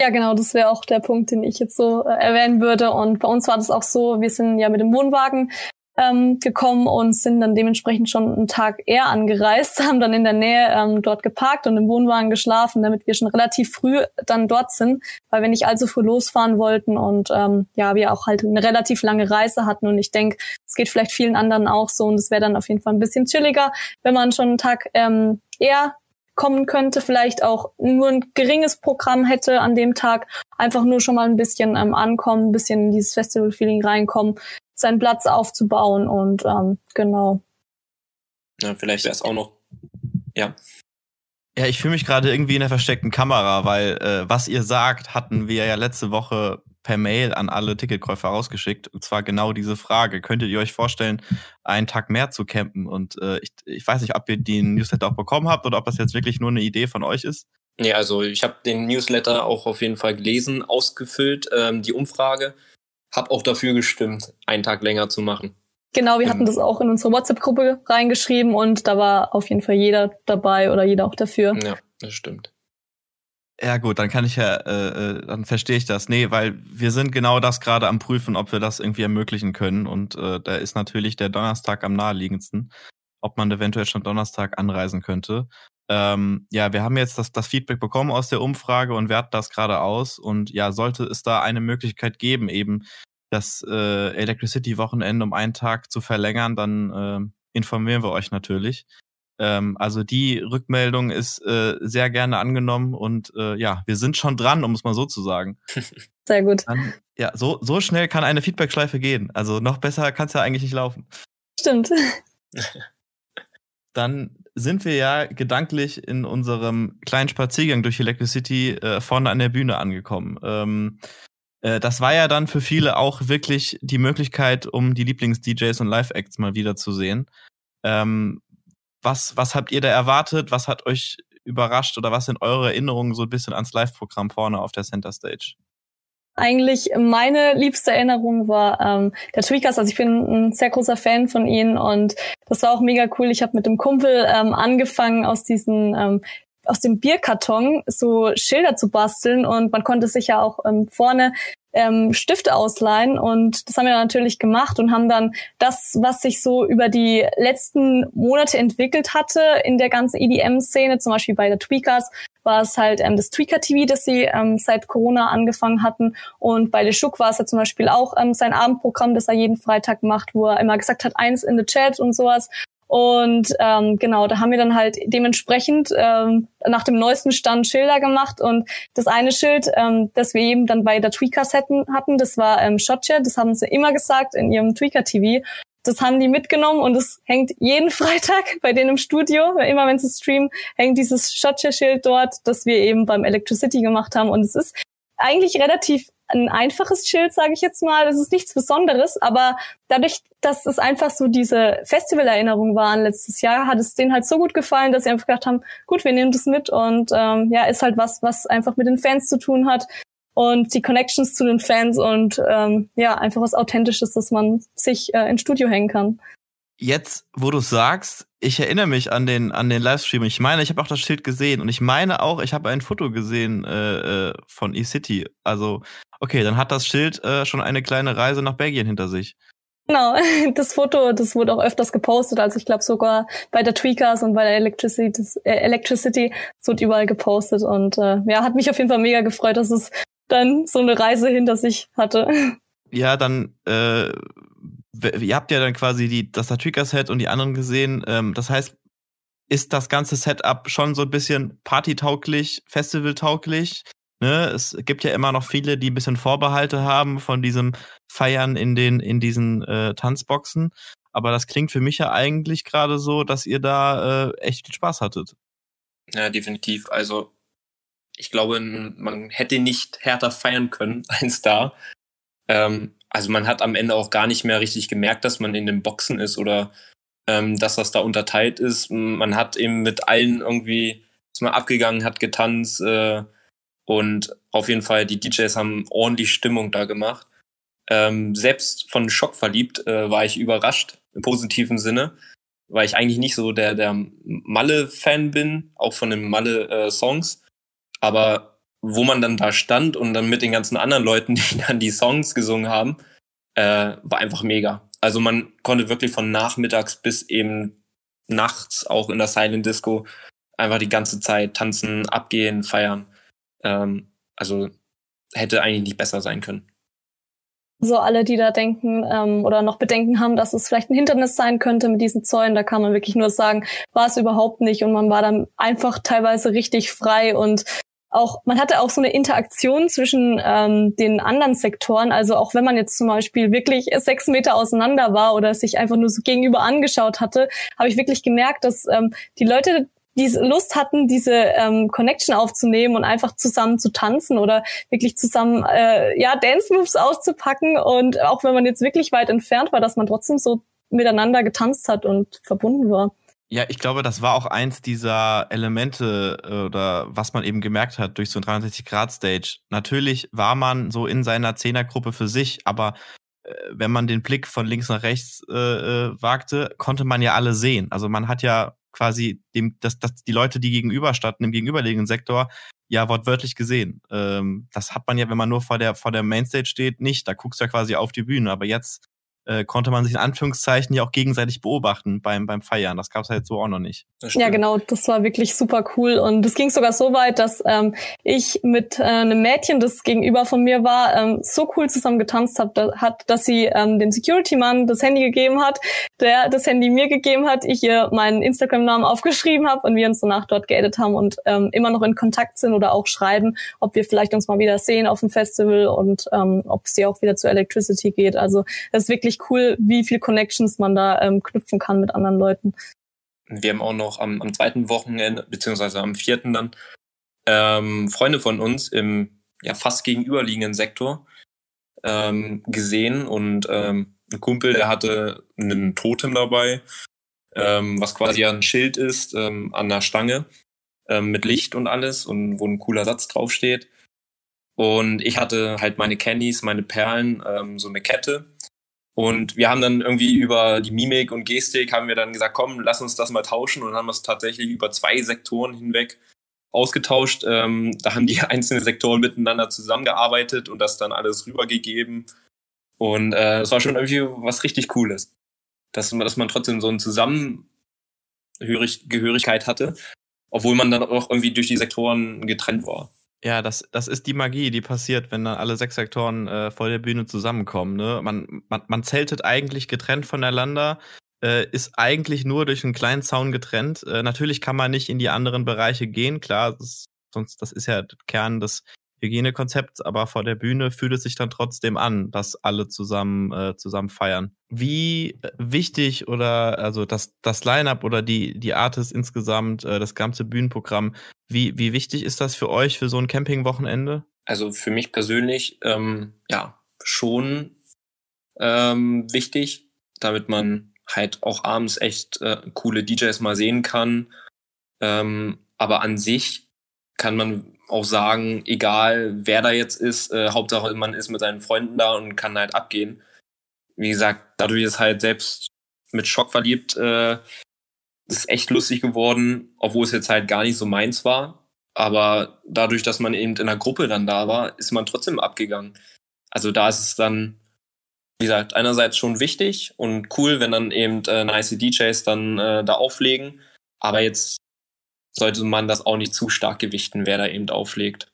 Speaker 3: Ja, genau, das wäre auch der Punkt, den ich jetzt so äh, erwähnen würde. Und bei uns war das auch so, wir sind ja mit dem Wohnwagen ähm, gekommen und sind dann dementsprechend schon einen Tag eher angereist, haben dann in der Nähe ähm, dort geparkt und im Wohnwagen geschlafen, damit wir schon relativ früh dann dort sind, weil wir nicht allzu früh losfahren wollten und ähm, ja, wir auch halt eine relativ lange Reise hatten. Und ich denke, es geht vielleicht vielen anderen auch so und es wäre dann auf jeden Fall ein bisschen chilliger, wenn man schon einen Tag ähm, eher kommen könnte, vielleicht auch nur ein geringes Programm hätte an dem Tag, einfach nur schon mal ein bisschen ähm, ankommen, ein bisschen in dieses Festival-Feeling reinkommen, seinen Platz aufzubauen und ähm, genau.
Speaker 4: Ja, vielleicht wäre es auch noch, ja.
Speaker 2: Ja, ich fühle mich gerade irgendwie in der versteckten Kamera, weil äh, was ihr sagt, hatten wir ja letzte Woche per Mail an alle Ticketkäufer rausgeschickt. Und zwar genau diese Frage. Könntet ihr euch vorstellen, einen Tag mehr zu campen? Und äh, ich, ich weiß nicht, ob ihr den Newsletter auch bekommen habt oder ob das jetzt wirklich nur eine Idee von euch ist.
Speaker 4: Nee, also ich habe den Newsletter auch auf jeden Fall gelesen, ausgefüllt, ähm, die Umfrage habe auch dafür gestimmt, einen Tag länger zu machen.
Speaker 3: Genau, wir hatten ähm. das auch in unsere WhatsApp-Gruppe reingeschrieben und da war auf jeden Fall jeder dabei oder jeder auch dafür.
Speaker 4: Ja, das stimmt.
Speaker 2: Ja gut, dann kann ich ja, äh, äh, dann verstehe ich das. Nee, weil wir sind genau das gerade am prüfen, ob wir das irgendwie ermöglichen können. Und äh, da ist natürlich der Donnerstag am naheliegendsten, ob man eventuell schon Donnerstag anreisen könnte. Ähm, ja, wir haben jetzt das, das Feedback bekommen aus der Umfrage und werten das gerade aus. Und ja, sollte es da eine Möglichkeit geben, eben das äh, Electricity-Wochenende um einen Tag zu verlängern, dann äh, informieren wir euch natürlich. Ähm, also die Rückmeldung ist äh, sehr gerne angenommen und äh, ja, wir sind schon dran, um es mal so zu sagen.
Speaker 3: Sehr gut.
Speaker 2: Dann, ja, so, so schnell kann eine Feedback-Schleife gehen. Also noch besser kann es ja eigentlich nicht laufen.
Speaker 3: Stimmt.
Speaker 2: Dann sind wir ja gedanklich in unserem kleinen Spaziergang durch Electricity äh, vorne an der Bühne angekommen. Ähm, äh, das war ja dann für viele auch wirklich die Möglichkeit, um die Lieblings-DJs und Live-Acts mal wiederzusehen. Ähm, was, was habt ihr da erwartet? Was hat euch überrascht oder was sind eure Erinnerungen so ein bisschen ans Live-Programm vorne auf der Center Stage?
Speaker 3: Eigentlich meine liebste Erinnerung war ähm, der Tweakers. Also ich bin ein sehr großer Fan von ihnen und das war auch mega cool. Ich habe mit dem Kumpel ähm, angefangen aus diesen ähm, aus dem Bierkarton so Schilder zu basteln und man konnte sich ja auch ähm, vorne ähm, Stifte ausleihen und das haben wir natürlich gemacht und haben dann das, was sich so über die letzten Monate entwickelt hatte in der ganzen EDM-Szene, zum Beispiel bei der Tweakers, war es halt ähm, das Tweaker-TV, das sie ähm, seit Corona angefangen hatten und bei Leshuk war es ja zum Beispiel auch ähm, sein Abendprogramm, das er jeden Freitag macht, wo er immer gesagt hat, eins in the Chat und sowas und ähm, genau, da haben wir dann halt dementsprechend ähm, nach dem neuesten Stand Schilder gemacht. Und das eine Schild, ähm, das wir eben dann bei der Tweakers hatten, das war ähm, Shotcha. Das haben sie immer gesagt in ihrem Tweaker-TV. Das haben die mitgenommen und es hängt jeden Freitag bei denen im Studio. Immer wenn sie streamen, hängt dieses Shotcha-Schild dort, das wir eben beim Electricity gemacht haben. Und es ist eigentlich relativ ein einfaches Schild, sage ich jetzt mal. Es ist nichts Besonderes, aber dadurch, dass es einfach so diese Festivalerinnerungen waren letztes Jahr, hat es denen halt so gut gefallen, dass sie einfach gedacht haben, gut, wir nehmen das mit und ähm, ja, ist halt was, was einfach mit den Fans zu tun hat und die Connections zu den Fans und ähm, ja, einfach was Authentisches, dass man sich äh, ins Studio hängen kann.
Speaker 2: Jetzt, wo du sagst, ich erinnere mich an den, an den Livestream. Ich meine, ich habe auch das Schild gesehen und ich meine auch, ich habe ein Foto gesehen äh, äh von eCity. Also, okay, dann hat das Schild äh, schon eine kleine Reise nach Belgien hinter sich.
Speaker 3: Genau, das Foto, das wurde auch öfters gepostet. Also ich glaube sogar bei der Tweakers und bei der Electricity, das, äh, Electricity, es wird überall gepostet. Und äh, ja, hat mich auf jeden Fall mega gefreut, dass es dann so eine Reise hinter sich hatte.
Speaker 2: Ja, dann äh, ihr habt ja dann quasi die, das Trigger-Set und die anderen gesehen. Ähm, das heißt, ist das ganze Setup schon so ein bisschen partytauglich, festivaltauglich? Ne? Es gibt ja immer noch viele, die ein bisschen Vorbehalte haben von diesem Feiern in den in diesen äh, Tanzboxen. Aber das klingt für mich ja eigentlich gerade so, dass ihr da äh, echt viel Spaß hattet.
Speaker 4: Ja, definitiv. Also ich glaube, man hätte nicht härter feiern können als da. Ähm, also man hat am Ende auch gar nicht mehr richtig gemerkt, dass man in den Boxen ist oder ähm, dass das da unterteilt ist. Man hat eben mit allen irgendwie, ist mal abgegangen, hat getanzt äh, und auf jeden Fall die DJs haben ordentlich Stimmung da gemacht. Ähm, selbst von Schock verliebt äh, war ich überrascht im positiven Sinne, weil ich eigentlich nicht so der der Malle-Fan bin, auch von den Malle-Songs. Äh, Aber wo man dann da stand und dann mit den ganzen anderen Leuten, die dann die Songs gesungen haben, äh, war einfach mega. Also man konnte wirklich von nachmittags bis eben nachts auch in der Silent Disco einfach die ganze Zeit tanzen, abgehen, feiern. Ähm, also hätte eigentlich nicht besser sein können.
Speaker 3: So alle, die da denken ähm, oder noch Bedenken haben, dass es vielleicht ein Hindernis sein könnte mit diesen Zäunen, da kann man wirklich nur sagen, war es überhaupt nicht und man war dann einfach teilweise richtig frei und auch, man hatte auch so eine Interaktion zwischen ähm, den anderen Sektoren. Also auch wenn man jetzt zum Beispiel wirklich sechs Meter auseinander war oder sich einfach nur so gegenüber angeschaut hatte, habe ich wirklich gemerkt, dass ähm, die Leute diese Lust hatten, diese ähm, Connection aufzunehmen und einfach zusammen zu tanzen oder wirklich zusammen äh, ja Dance Moves auszupacken und auch wenn man jetzt wirklich weit entfernt war, dass man trotzdem so miteinander getanzt hat und verbunden war.
Speaker 2: Ja, ich glaube, das war auch eins dieser Elemente äh, oder was man eben gemerkt hat durch so ein 360-Grad-Stage. Natürlich war man so in seiner Zehnergruppe für sich, aber äh, wenn man den Blick von links nach rechts äh, äh, wagte, konnte man ja alle sehen. Also man hat ja quasi dem, das, das, die Leute, die gegenüber standen, im gegenüberliegenden Sektor, ja wortwörtlich gesehen. Ähm, das hat man ja, wenn man nur vor der, vor der Mainstage steht, nicht. Da guckst du ja quasi auf die Bühne. Aber jetzt äh, konnte man sich in Anführungszeichen ja auch gegenseitig beobachten beim, beim Feiern. Das gab es halt so auch noch nicht.
Speaker 3: Ja, genau, das war wirklich super cool. Und es ging sogar so weit, dass ähm, ich mit äh, einem Mädchen, das gegenüber von mir war, ähm, so cool zusammen getanzt hab, da, hat, dass sie ähm, dem Security-Mann das Handy gegeben hat, der das Handy mir gegeben hat, ich ihr meinen Instagram-Namen aufgeschrieben habe und wir uns danach dort geedet haben und ähm, immer noch in Kontakt sind oder auch schreiben, ob wir vielleicht uns mal wieder sehen auf dem Festival und ähm, ob sie auch wieder zu Electricity geht. Also es ist wirklich cool, wie viel Connections man da ähm, knüpfen kann mit anderen Leuten.
Speaker 4: Wir haben auch noch am, am zweiten Wochenende, beziehungsweise am vierten dann, ähm, Freunde von uns im ja, fast gegenüberliegenden Sektor ähm, gesehen und ähm, ein Kumpel, der hatte einen Totem dabei, ähm, was quasi ein Schild ist ähm, an der Stange ähm, mit Licht und alles und wo ein cooler Satz draufsteht. Und ich hatte halt meine Candies, meine Perlen, ähm, so eine Kette. Und wir haben dann irgendwie über die Mimik und Gestik haben wir dann gesagt, komm, lass uns das mal tauschen und haben es tatsächlich über zwei Sektoren hinweg ausgetauscht. Ähm, da haben die einzelnen Sektoren miteinander zusammengearbeitet und das dann alles rübergegeben. Und äh, das war schon irgendwie was richtig Cooles. Dass, dass man trotzdem so eine Zusammengehörigkeit hatte, obwohl man dann auch irgendwie durch die Sektoren getrennt war.
Speaker 2: Ja, das, das ist die Magie, die passiert, wenn dann alle sechs Sektoren äh, vor der Bühne zusammenkommen. Ne? Man, man, man zeltet eigentlich getrennt voneinander, äh, ist eigentlich nur durch einen kleinen Zaun getrennt. Äh, natürlich kann man nicht in die anderen Bereiche gehen, klar, das, sonst das ist ja der Kern des Hygienekonzepts, aber vor der Bühne fühlt es sich dann trotzdem an, dass alle zusammen, äh, zusammen feiern. Wie äh, wichtig oder also das, das Line-up oder die, die Artists insgesamt, äh, das ganze Bühnenprogramm, wie, wie wichtig ist das für euch für so ein Campingwochenende?
Speaker 4: Also für mich persönlich, ähm, ja, schon ähm, wichtig, damit man halt auch abends echt äh, coole DJs mal sehen kann. Ähm, aber an sich kann man auch sagen, egal wer da jetzt ist, äh, Hauptsache man ist mit seinen Freunden da und kann halt abgehen. Wie gesagt, dadurch ist halt selbst mit Schock verliebt, äh, ist echt lustig geworden, obwohl es jetzt halt gar nicht so meins war. Aber dadurch, dass man eben in einer Gruppe dann da war, ist man trotzdem abgegangen. Also da ist es dann, wie gesagt, einerseits schon wichtig und cool, wenn dann eben äh, nice DJs dann äh, da auflegen. Aber jetzt sollte man das auch nicht zu stark gewichten, wer da eben auflegt.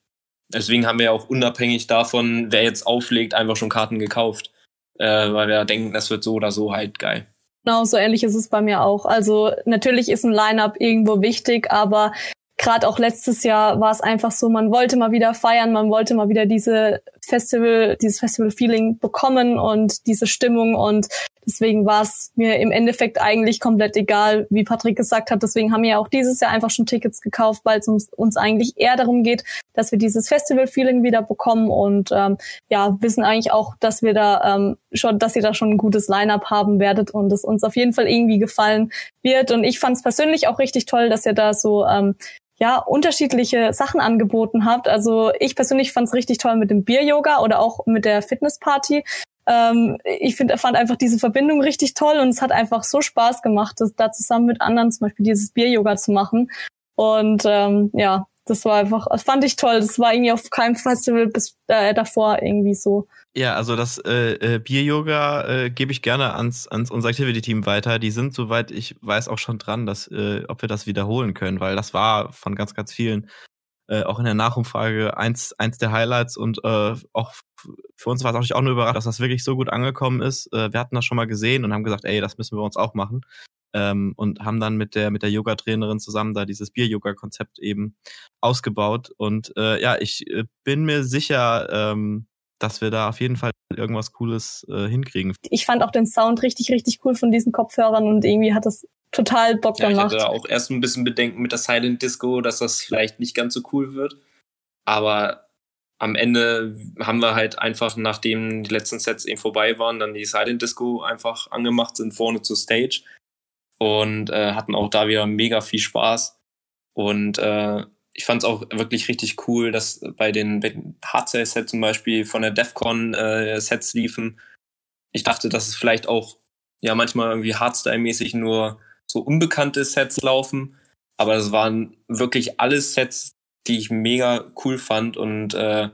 Speaker 4: Deswegen haben wir ja auch unabhängig davon, wer jetzt auflegt, einfach schon Karten gekauft. Äh, weil wir denken, das wird so oder so halt geil.
Speaker 3: Genau, so ähnlich ist es bei mir auch. Also natürlich ist ein Line-up irgendwo wichtig, aber gerade auch letztes Jahr war es einfach so, man wollte mal wieder feiern, man wollte mal wieder diese Festival, dieses Festival-Feeling bekommen und diese Stimmung und deswegen war es mir im Endeffekt eigentlich komplett egal, wie Patrick gesagt hat. Deswegen haben wir ja auch dieses Jahr einfach schon Tickets gekauft, weil es uns, uns eigentlich eher darum geht, dass wir dieses Festival-Feeling wieder bekommen und ähm, ja, wissen eigentlich auch, dass wir da ähm, schon, dass ihr da schon ein gutes Line-up haben werdet und es uns auf jeden Fall irgendwie gefallen wird. Und ich fand es persönlich auch richtig toll, dass ihr da so ähm, ja, unterschiedliche Sachen angeboten habt. Also ich persönlich fand es richtig toll mit dem Bier-Yoga oder auch mit der Fitnessparty. Ähm, ich finde, fand einfach diese Verbindung richtig toll und es hat einfach so Spaß gemacht, das da zusammen mit anderen zum Beispiel dieses Bier-Yoga zu machen. Und ähm, ja, das war einfach, das fand ich toll. Das war irgendwie auf keinem Festival bis äh, davor irgendwie so.
Speaker 2: Ja, also das äh, äh, Bier-Yoga äh, gebe ich gerne ans, ans unser Activity-Team weiter. Die sind, soweit ich weiß, auch schon dran, dass, äh, ob wir das wiederholen können, weil das war von ganz, ganz vielen äh, auch in der Nachumfrage eins, eins der Highlights und äh, auch für uns war es natürlich auch eine Überraschung, dass das wirklich so gut angekommen ist. Äh, wir hatten das schon mal gesehen und haben gesagt, ey, das müssen wir uns auch machen. Ähm, und haben dann mit der mit der Yoga-Trainerin zusammen da dieses Bier-Yoga-Konzept eben ausgebaut. Und äh, ja, ich äh, bin mir sicher, ähm, dass wir da auf jeden Fall irgendwas Cooles äh, hinkriegen.
Speaker 3: Ich fand auch den Sound richtig, richtig cool von diesen Kopfhörern und irgendwie hat das total Bock ja, gemacht.
Speaker 4: Ich hatte auch erst ein bisschen Bedenken mit der Silent Disco, dass das vielleicht nicht ganz so cool wird. Aber am Ende haben wir halt einfach, nachdem die letzten Sets eben vorbei waren, dann die Silent Disco einfach angemacht, sind vorne zur Stage und äh, hatten auch da wieder mega viel Spaß. Und äh, ich fand es auch wirklich richtig cool, dass bei den, Hardstyle-Sets zum Beispiel von der DEFCON äh, Sets liefen. Ich dachte, dass es vielleicht auch ja manchmal irgendwie Hardstyle-mäßig nur so unbekannte Sets laufen, aber es waren wirklich alles Sets, die ich mega cool fand und äh,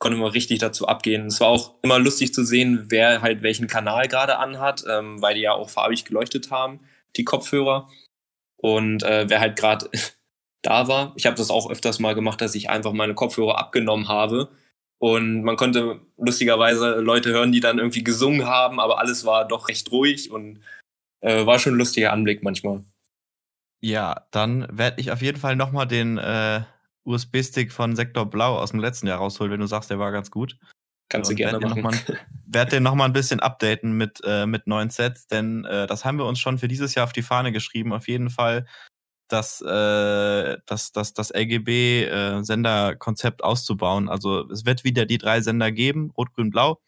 Speaker 4: konnte man richtig dazu abgehen. Es war auch immer lustig zu sehen, wer halt welchen Kanal gerade anhat, ähm, weil die ja auch farbig geleuchtet haben, die Kopfhörer. Und äh, wer halt gerade da war. Ich habe das auch öfters mal gemacht, dass ich einfach meine Kopfhörer abgenommen habe. Und man konnte lustigerweise Leute hören, die dann irgendwie gesungen haben, aber alles war doch recht ruhig und äh, war schon ein lustiger Anblick manchmal.
Speaker 2: Ja, dann werde ich auf jeden Fall nochmal den äh, USB-Stick von Sektor Blau aus dem letzten Jahr rausholen, wenn du sagst, der war ganz gut.
Speaker 4: Kannst du gerne
Speaker 2: machen. Ich werde den nochmal ein bisschen updaten mit, äh, mit neuen Sets, denn äh, das haben wir uns schon für dieses Jahr auf die Fahne geschrieben. Auf jeden Fall das, äh, das, das, das LGB-Senderkonzept äh, auszubauen. Also es wird wieder die drei Sender geben, Rot, Grün, Blau.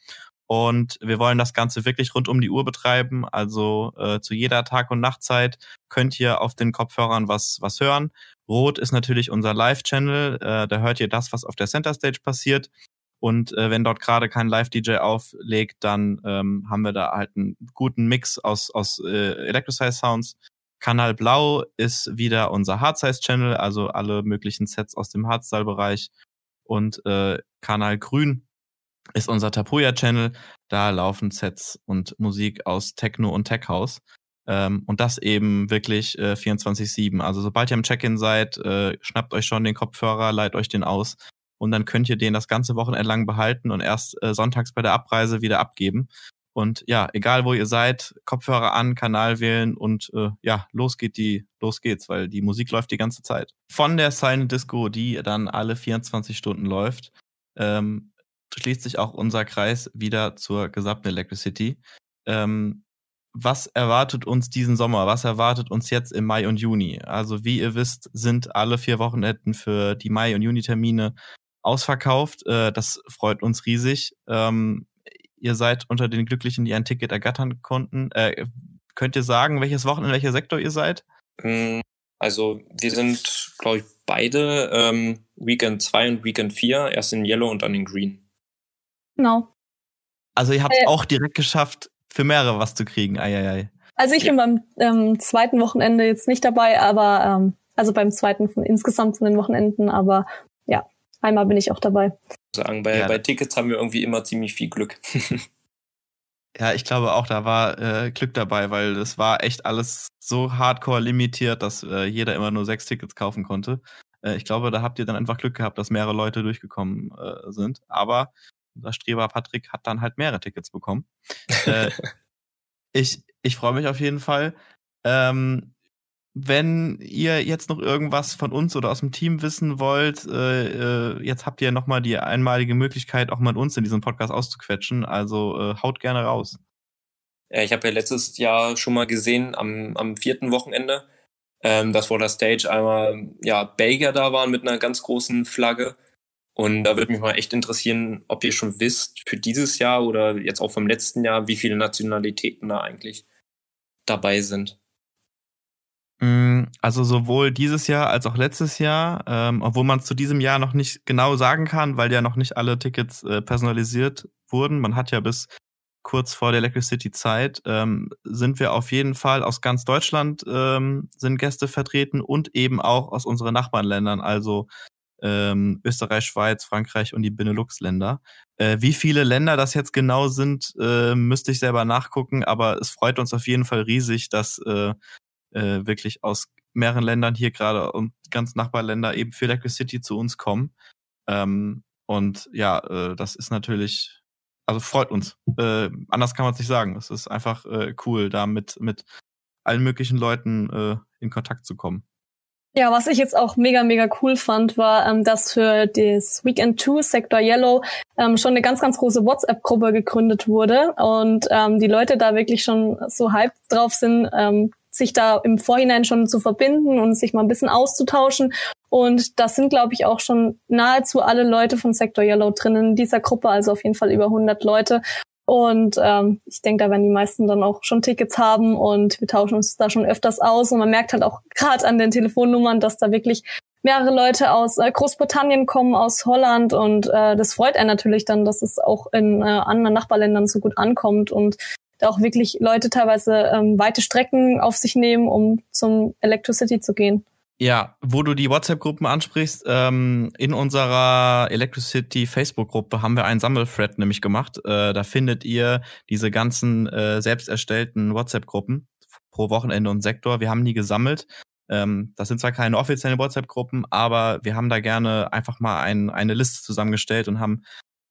Speaker 2: Und wir wollen das Ganze wirklich rund um die Uhr betreiben. Also äh, zu jeder Tag- und Nachtzeit könnt ihr auf den Kopfhörern was, was hören. Rot ist natürlich unser Live-Channel. Äh, da hört ihr das, was auf der Center Stage passiert. Und äh, wenn dort gerade kein Live-DJ auflegt, dann ähm, haben wir da halt einen guten Mix aus, aus äh, Electrosize-Sounds. Kanal Blau ist wieder unser Hardsize-Channel, also alle möglichen Sets aus dem Hardstyle-Bereich. Und äh, Kanal Grün ist unser Tapuya-Channel. Da laufen Sets und Musik aus Techno und Tech House. Ähm, und das eben wirklich äh, 24-7. Also sobald ihr im Check-in seid, äh, schnappt euch schon den Kopfhörer, leiht euch den aus und dann könnt ihr den das ganze Wochenende lang behalten und erst äh, sonntags bei der Abreise wieder abgeben. Und ja, egal wo ihr seid, Kopfhörer an, Kanal wählen und äh, ja, los geht die, los geht's, weil die Musik läuft die ganze Zeit. Von der Silent Disco, die dann alle 24 Stunden läuft, ähm, schließt sich auch unser Kreis wieder zur gesamten Electricity. Ähm, was erwartet uns diesen Sommer? Was erwartet uns jetzt im Mai und Juni? Also wie ihr wisst, sind alle vier Wochenenden für die Mai- und Juni-Termine ausverkauft. Äh, das freut uns riesig. Ähm, ihr seid unter den Glücklichen, die ein Ticket ergattern konnten. Äh, könnt ihr sagen, welches Wochenende, welcher Sektor ihr seid?
Speaker 4: Mm, also wir sind, glaube ich, beide ähm, Weekend 2 und Weekend 4, erst in Yellow und dann in Green.
Speaker 3: Genau.
Speaker 2: Also ihr habt es äh, auch direkt geschafft, für mehrere was zu kriegen. Eieiei.
Speaker 3: Also ich ja. bin beim ähm, zweiten Wochenende jetzt nicht dabei, aber ähm, also beim zweiten von insgesamt von den Wochenenden, aber einmal bin ich auch dabei.
Speaker 4: Sagen, bei, ja. bei Tickets haben wir irgendwie immer ziemlich viel Glück.
Speaker 2: ja, ich glaube auch, da war äh, Glück dabei, weil es war echt alles so hardcore limitiert, dass äh, jeder immer nur sechs Tickets kaufen konnte. Äh, ich glaube, da habt ihr dann einfach Glück gehabt, dass mehrere Leute durchgekommen äh, sind. Aber unser Streber Patrick hat dann halt mehrere Tickets bekommen. äh, ich ich freue mich auf jeden Fall. Ähm, wenn ihr jetzt noch irgendwas von uns oder aus dem Team wissen wollt, äh, äh, jetzt habt ihr nochmal die einmalige Möglichkeit, auch mal uns in diesem Podcast auszuquetschen. Also äh, haut gerne raus.
Speaker 4: Ja, ich habe ja letztes Jahr schon mal gesehen, am, am vierten Wochenende, ähm, dass vor der Stage einmal ja, Belgier da waren mit einer ganz großen Flagge. Und da würde mich mal echt interessieren, ob ihr schon wisst, für dieses Jahr oder jetzt auch vom letzten Jahr, wie viele Nationalitäten da eigentlich dabei sind.
Speaker 2: Mm, also sowohl dieses Jahr als auch letztes Jahr, ähm, obwohl man es zu diesem Jahr noch nicht genau sagen kann, weil ja noch nicht alle Tickets äh, personalisiert wurden. Man hat ja bis kurz vor der Electricity Zeit, ähm, sind wir auf jeden Fall aus ganz Deutschland ähm, sind Gäste vertreten und eben auch aus unseren Nachbarländern, also ähm, Österreich, Schweiz, Frankreich und die Benelux-Länder. Äh, wie viele Länder das jetzt genau sind, äh, müsste ich selber nachgucken, aber es freut uns auf jeden Fall riesig, dass äh, äh, wirklich aus mehreren Ländern hier gerade und ganz Nachbarländer eben für Electricity zu uns kommen. Ähm, und ja, äh, das ist natürlich, also freut uns. Äh, anders kann man es nicht sagen. Es ist einfach äh, cool, da mit, mit allen möglichen Leuten äh, in Kontakt zu kommen.
Speaker 3: Ja, was ich jetzt auch mega, mega cool fand, war, ähm, dass für das Weekend 2 Sector Yellow ähm, schon eine ganz, ganz große WhatsApp-Gruppe gegründet wurde und ähm, die Leute da wirklich schon so hyped drauf sind, ähm, sich da im Vorhinein schon zu verbinden und sich mal ein bisschen auszutauschen. Und das sind, glaube ich, auch schon nahezu alle Leute von Sector Yellow drinnen in dieser Gruppe, also auf jeden Fall über 100 Leute. Und ähm, ich denke, da werden die meisten dann auch schon Tickets haben und wir tauschen uns da schon öfters aus. Und man merkt halt auch gerade an den Telefonnummern, dass da wirklich mehrere Leute aus äh, Großbritannien kommen, aus Holland. Und äh, das freut einen natürlich dann, dass es auch in äh, anderen Nachbarländern so gut ankommt und auch wirklich Leute teilweise ähm, weite Strecken auf sich nehmen, um zum Electricity zu gehen.
Speaker 2: Ja, wo du die WhatsApp-Gruppen ansprichst, ähm, in unserer Electricity Facebook-Gruppe haben wir einen Sammelthread nämlich gemacht. Äh, da findet ihr diese ganzen äh, selbst erstellten WhatsApp-Gruppen pro Wochenende und Sektor. Wir haben die gesammelt. Ähm, das sind zwar keine offiziellen WhatsApp-Gruppen, aber wir haben da gerne einfach mal ein, eine Liste zusammengestellt und haben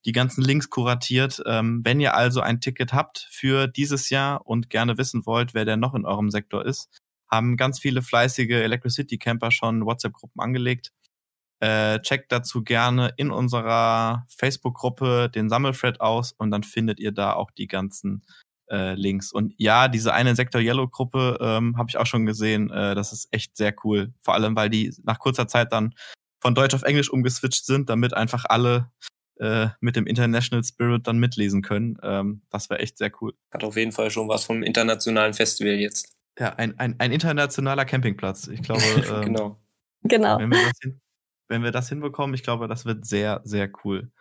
Speaker 2: die ganzen Links kuratiert. Ähm, wenn ihr also ein Ticket habt für dieses Jahr und gerne wissen wollt, wer denn noch in eurem Sektor ist, haben ganz viele fleißige Electricity Camper schon WhatsApp-Gruppen angelegt. Äh, checkt dazu gerne in unserer Facebook-Gruppe den Sammelthread aus und dann findet ihr da auch die ganzen äh, Links. Und ja, diese eine Sektor Yellow-Gruppe ähm, habe ich auch schon gesehen. Äh, das ist echt sehr cool. Vor allem, weil die nach kurzer Zeit dann von Deutsch auf Englisch umgeswitcht sind, damit einfach alle äh, mit dem International Spirit dann mitlesen können. Ähm, das wäre echt sehr cool.
Speaker 4: Hat auf jeden Fall schon was vom internationalen Festival jetzt.
Speaker 2: Ja, ein, ein, ein internationaler Campingplatz. Ich glaube, ähm,
Speaker 4: genau.
Speaker 3: Genau.
Speaker 2: Wenn, wir das hin, wenn wir das hinbekommen, ich glaube, das wird sehr, sehr cool.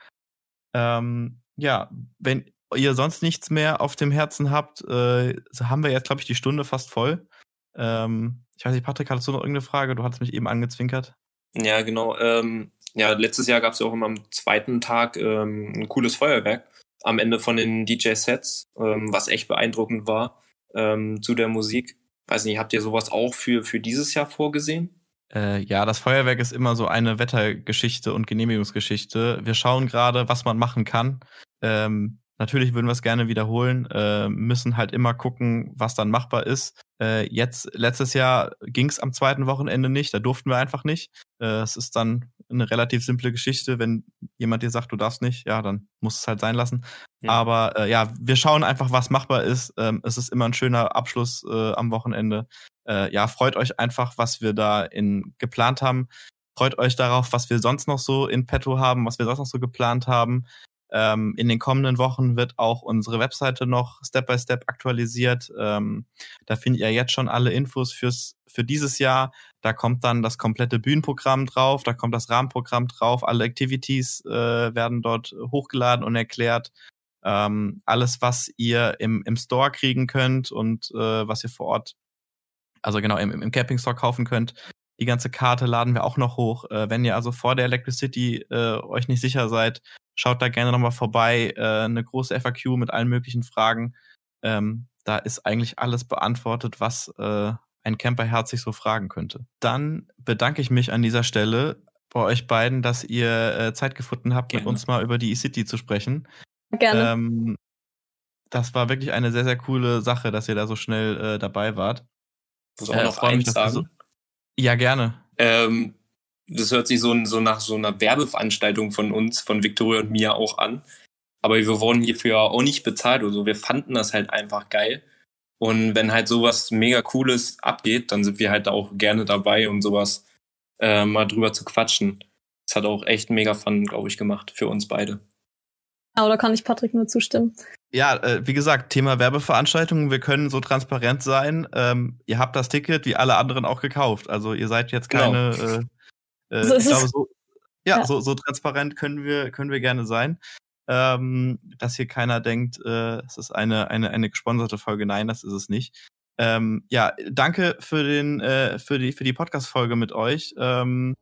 Speaker 2: Ähm, ja, wenn ihr sonst nichts mehr auf dem Herzen habt, äh, haben wir jetzt, glaube ich, die Stunde fast voll. Ähm, ich weiß nicht, Patrick, hattest du noch irgendeine Frage? Du hattest mich eben angezwinkert.
Speaker 4: Ja, genau. Ähm, ja, letztes Jahr gab es ja auch immer am zweiten Tag ähm, ein cooles Feuerwerk am Ende von den DJ-Sets, ähm, was echt beeindruckend war ähm, zu der Musik. Weiß nicht, habt ihr sowas auch für, für dieses Jahr vorgesehen?
Speaker 2: Äh, ja, das Feuerwerk ist immer so eine Wettergeschichte und Genehmigungsgeschichte. Wir schauen gerade, was man machen kann. Ähm, Natürlich würden wir es gerne wiederholen, äh, müssen halt immer gucken, was dann machbar ist. Äh, jetzt, letztes Jahr ging es am zweiten Wochenende nicht, da durften wir einfach nicht. Äh, es ist dann eine relativ simple Geschichte. Wenn jemand dir sagt, du darfst nicht, ja, dann muss es halt sein lassen. Ja. Aber äh, ja, wir schauen einfach, was machbar ist. Ähm, es ist immer ein schöner Abschluss äh, am Wochenende. Äh, ja, freut euch einfach, was wir da in, geplant haben. Freut euch darauf, was wir sonst noch so in petto haben, was wir sonst noch so geplant haben. Ähm, in den kommenden Wochen wird auch unsere Webseite noch Step by Step aktualisiert. Ähm, da findet ihr jetzt schon alle Infos fürs, für dieses Jahr. Da kommt dann das komplette Bühnenprogramm drauf, da kommt das Rahmenprogramm drauf, alle Activities äh, werden dort hochgeladen und erklärt. Ähm, alles, was ihr im, im Store kriegen könnt und äh, was ihr vor Ort, also genau im, im Camping Store kaufen könnt, die ganze Karte laden wir auch noch hoch. Äh, wenn ihr also vor der Electricity äh, euch nicht sicher seid, Schaut da gerne nochmal vorbei. Äh, eine große FAQ mit allen möglichen Fragen. Ähm, da ist eigentlich alles beantwortet, was äh, ein Camperherz sich so fragen könnte. Dann bedanke ich mich an dieser Stelle bei euch beiden, dass ihr äh, Zeit gefunden habt, gerne. mit uns mal über die E-City zu sprechen.
Speaker 3: Gerne.
Speaker 2: Ähm, das war wirklich eine sehr, sehr coole Sache, dass ihr da so schnell äh, dabei wart.
Speaker 4: Muss auch äh, noch eins sagen. So
Speaker 2: ja, gerne.
Speaker 4: Ähm, das hört sich so, so nach so einer Werbeveranstaltung von uns, von Victoria und mir auch an. Aber wir wurden hierfür auch nicht bezahlt oder so. Wir fanden das halt einfach geil. Und wenn halt sowas mega Cooles abgeht, dann sind wir halt auch gerne dabei, um sowas äh, mal drüber zu quatschen. Das hat auch echt mega Fun, glaube ich, gemacht für uns beide.
Speaker 3: Aber da kann ich Patrick nur zustimmen.
Speaker 2: Ja, äh, wie gesagt, Thema Werbeveranstaltungen. Wir können so transparent sein. Ähm, ihr habt das Ticket wie alle anderen auch gekauft. Also ihr seid jetzt genau. keine genau. äh, äh, so ich glaube, so, ja, ja, So, so transparent können wir, können wir gerne sein. Ähm, dass hier keiner denkt, äh, es ist eine, eine, eine gesponserte Folge. Nein, das ist es nicht. Ähm, ja, danke für den, äh, für die, für die Podcast-Folge mit euch. Ähm,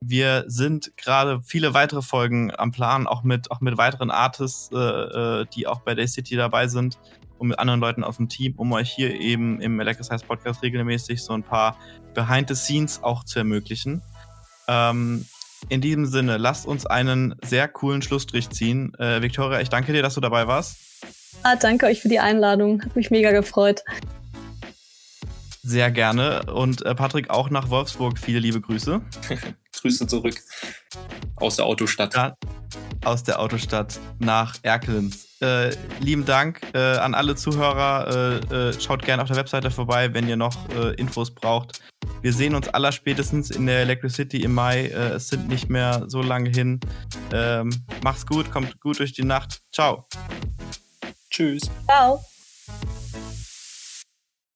Speaker 2: wir sind gerade viele weitere Folgen am Plan, auch mit, auch mit weiteren Artists, äh, äh die auch bei Day City dabei sind und mit anderen Leuten aus dem Team, um euch hier eben im Electricize Podcast regelmäßig so ein paar Behind the Scenes auch zu ermöglichen. Ähm, in diesem Sinne, lasst uns einen sehr coolen Schlussstrich ziehen. Äh, Victoria, ich danke dir, dass du dabei warst.
Speaker 3: Ah, danke euch für die Einladung. Hat mich mega gefreut.
Speaker 2: Sehr gerne. Und äh, Patrick, auch nach Wolfsburg viele liebe Grüße.
Speaker 4: Grüße zurück aus der Autostadt. Ja,
Speaker 2: aus der Autostadt nach Erkelenz. Äh, lieben Dank äh, an alle Zuhörer. Äh, äh, schaut gerne auf der Webseite vorbei, wenn ihr noch äh, Infos braucht. Wir sehen uns aller spätestens in der Electricity im Mai. Äh, es sind nicht mehr so lange hin. Ähm, macht's gut, kommt gut durch die Nacht. Ciao.
Speaker 4: Tschüss.
Speaker 3: Ciao.